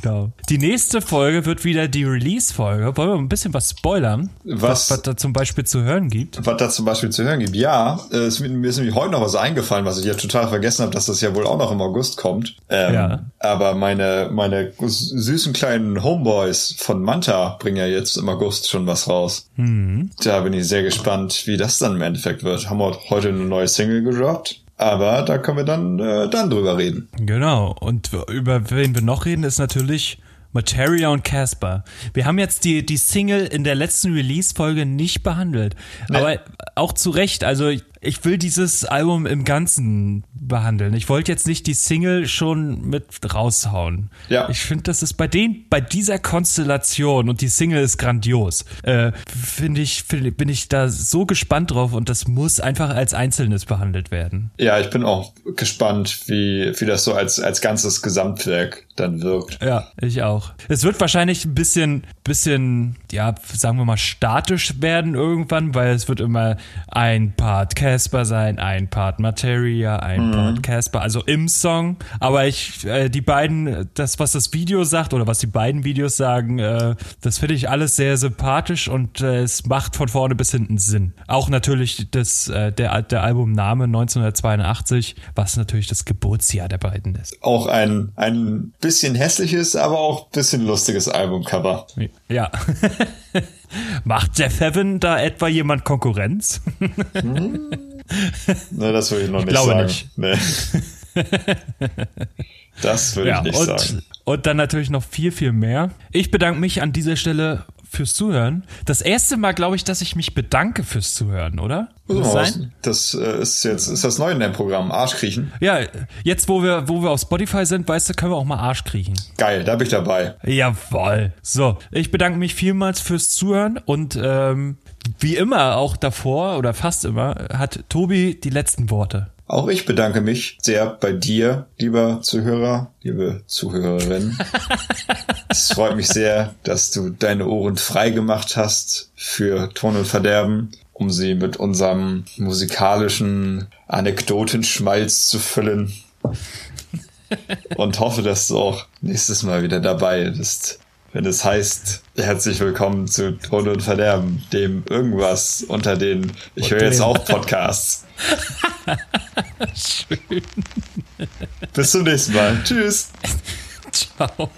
Genau. Die nächste Folge wird wieder die Release-Folge. Wollen wir ein bisschen was spoilern? Was- was da zum Beispiel zu hören gibt? Was da zum Beispiel zu hören gibt. Ja, äh, es, mir ist nämlich heute noch was eingefallen, was ich ja total vergessen habe, dass das ja wohl auch noch im August kommt. Ähm, Ja. Aber meine, meine süßen kleinen Homeboys von Manta bringen ja jetzt im August schon was raus. Mhm. Da bin ich sehr gespannt, wie das dann im Endeffekt wird. Haben wir heute eine neue Single gedroppt. Aber da können wir dann, äh, dann drüber reden. Genau. Und über wen wir noch reden, ist natürlich Materia und Casper. Wir haben jetzt die, die Single in der letzten Release-Folge nicht behandelt. Aber auch zu Recht. Also ich, will dieses Album im Ganzen behandeln. Ich wollte jetzt nicht die Single schon mit raushauen. Ja. Ich finde, das ist bei den, bei dieser Konstellation und die Single ist grandios, äh, finde ich, find, bin ich da so gespannt drauf und das muss einfach als Einzelnes behandelt werden. Ja, ich bin auch gespannt, wie, wie das so als, als ganzes Gesamtwerk dann wirkt. Ja, ich auch. Es wird wahrscheinlich ein bisschen, bisschen, ja, sagen wir mal, statisch werden irgendwann, weil es wird immer ein Part Casper sein, ein Part Materia, ein mhm. Part Casper, also im Song. Aber ich, äh, die beiden, das, was das Video sagt oder was die beiden Videos sagen, äh, das finde ich alles sehr sympathisch und äh, es macht von vorne bis hinten Sinn. Auch natürlich das, äh, der, der Albumname 1982, was natürlich das Geburtsjahr der beiden ist. Auch ein, ein bisschen hässliches, aber auch bisschen lustiges Albumcover. Ja. [LAUGHS] Macht Jeff Heaven da etwa jemand Konkurrenz? [LAUGHS] hm. Ne, das würde ich noch ich nicht glaube sagen. Nicht. Nee. [LAUGHS] Das würde ja, ich nicht und, sagen. Und dann natürlich noch viel, viel mehr. Ich bedanke mich an dieser Stelle fürs Zuhören. Das erste Mal, glaube ich, dass ich mich bedanke fürs Zuhören, oder? das, sein? das äh, ist jetzt ist das neu in deinem Programm, Arschkriechen. Ja, jetzt wo wir wo wir auf Spotify sind, weißt du, können wir auch mal Arsch kriechen. Geil, da bin ich dabei. Jawoll. So, ich bedanke mich vielmals fürs Zuhören und ähm, wie immer auch davor oder fast immer hat Tobi die letzten Worte. Auch ich bedanke mich sehr bei dir, lieber Zuhörer, liebe Zuhörerin. [LAUGHS] es freut mich sehr, dass du deine Ohren frei gemacht hast für Ton und Verderben, um sie mit unserem musikalischen Anekdotenschmalz zu füllen. [LAUGHS] Und hoffe, dass du auch nächstes Mal wieder dabei bist wenn es heißt, herzlich willkommen zu Ton und Verderben, dem irgendwas unter den, ich höre jetzt auch Podcasts. [LAUGHS] Schön. Bis zum nächsten Mal. Tschüss. Ciao.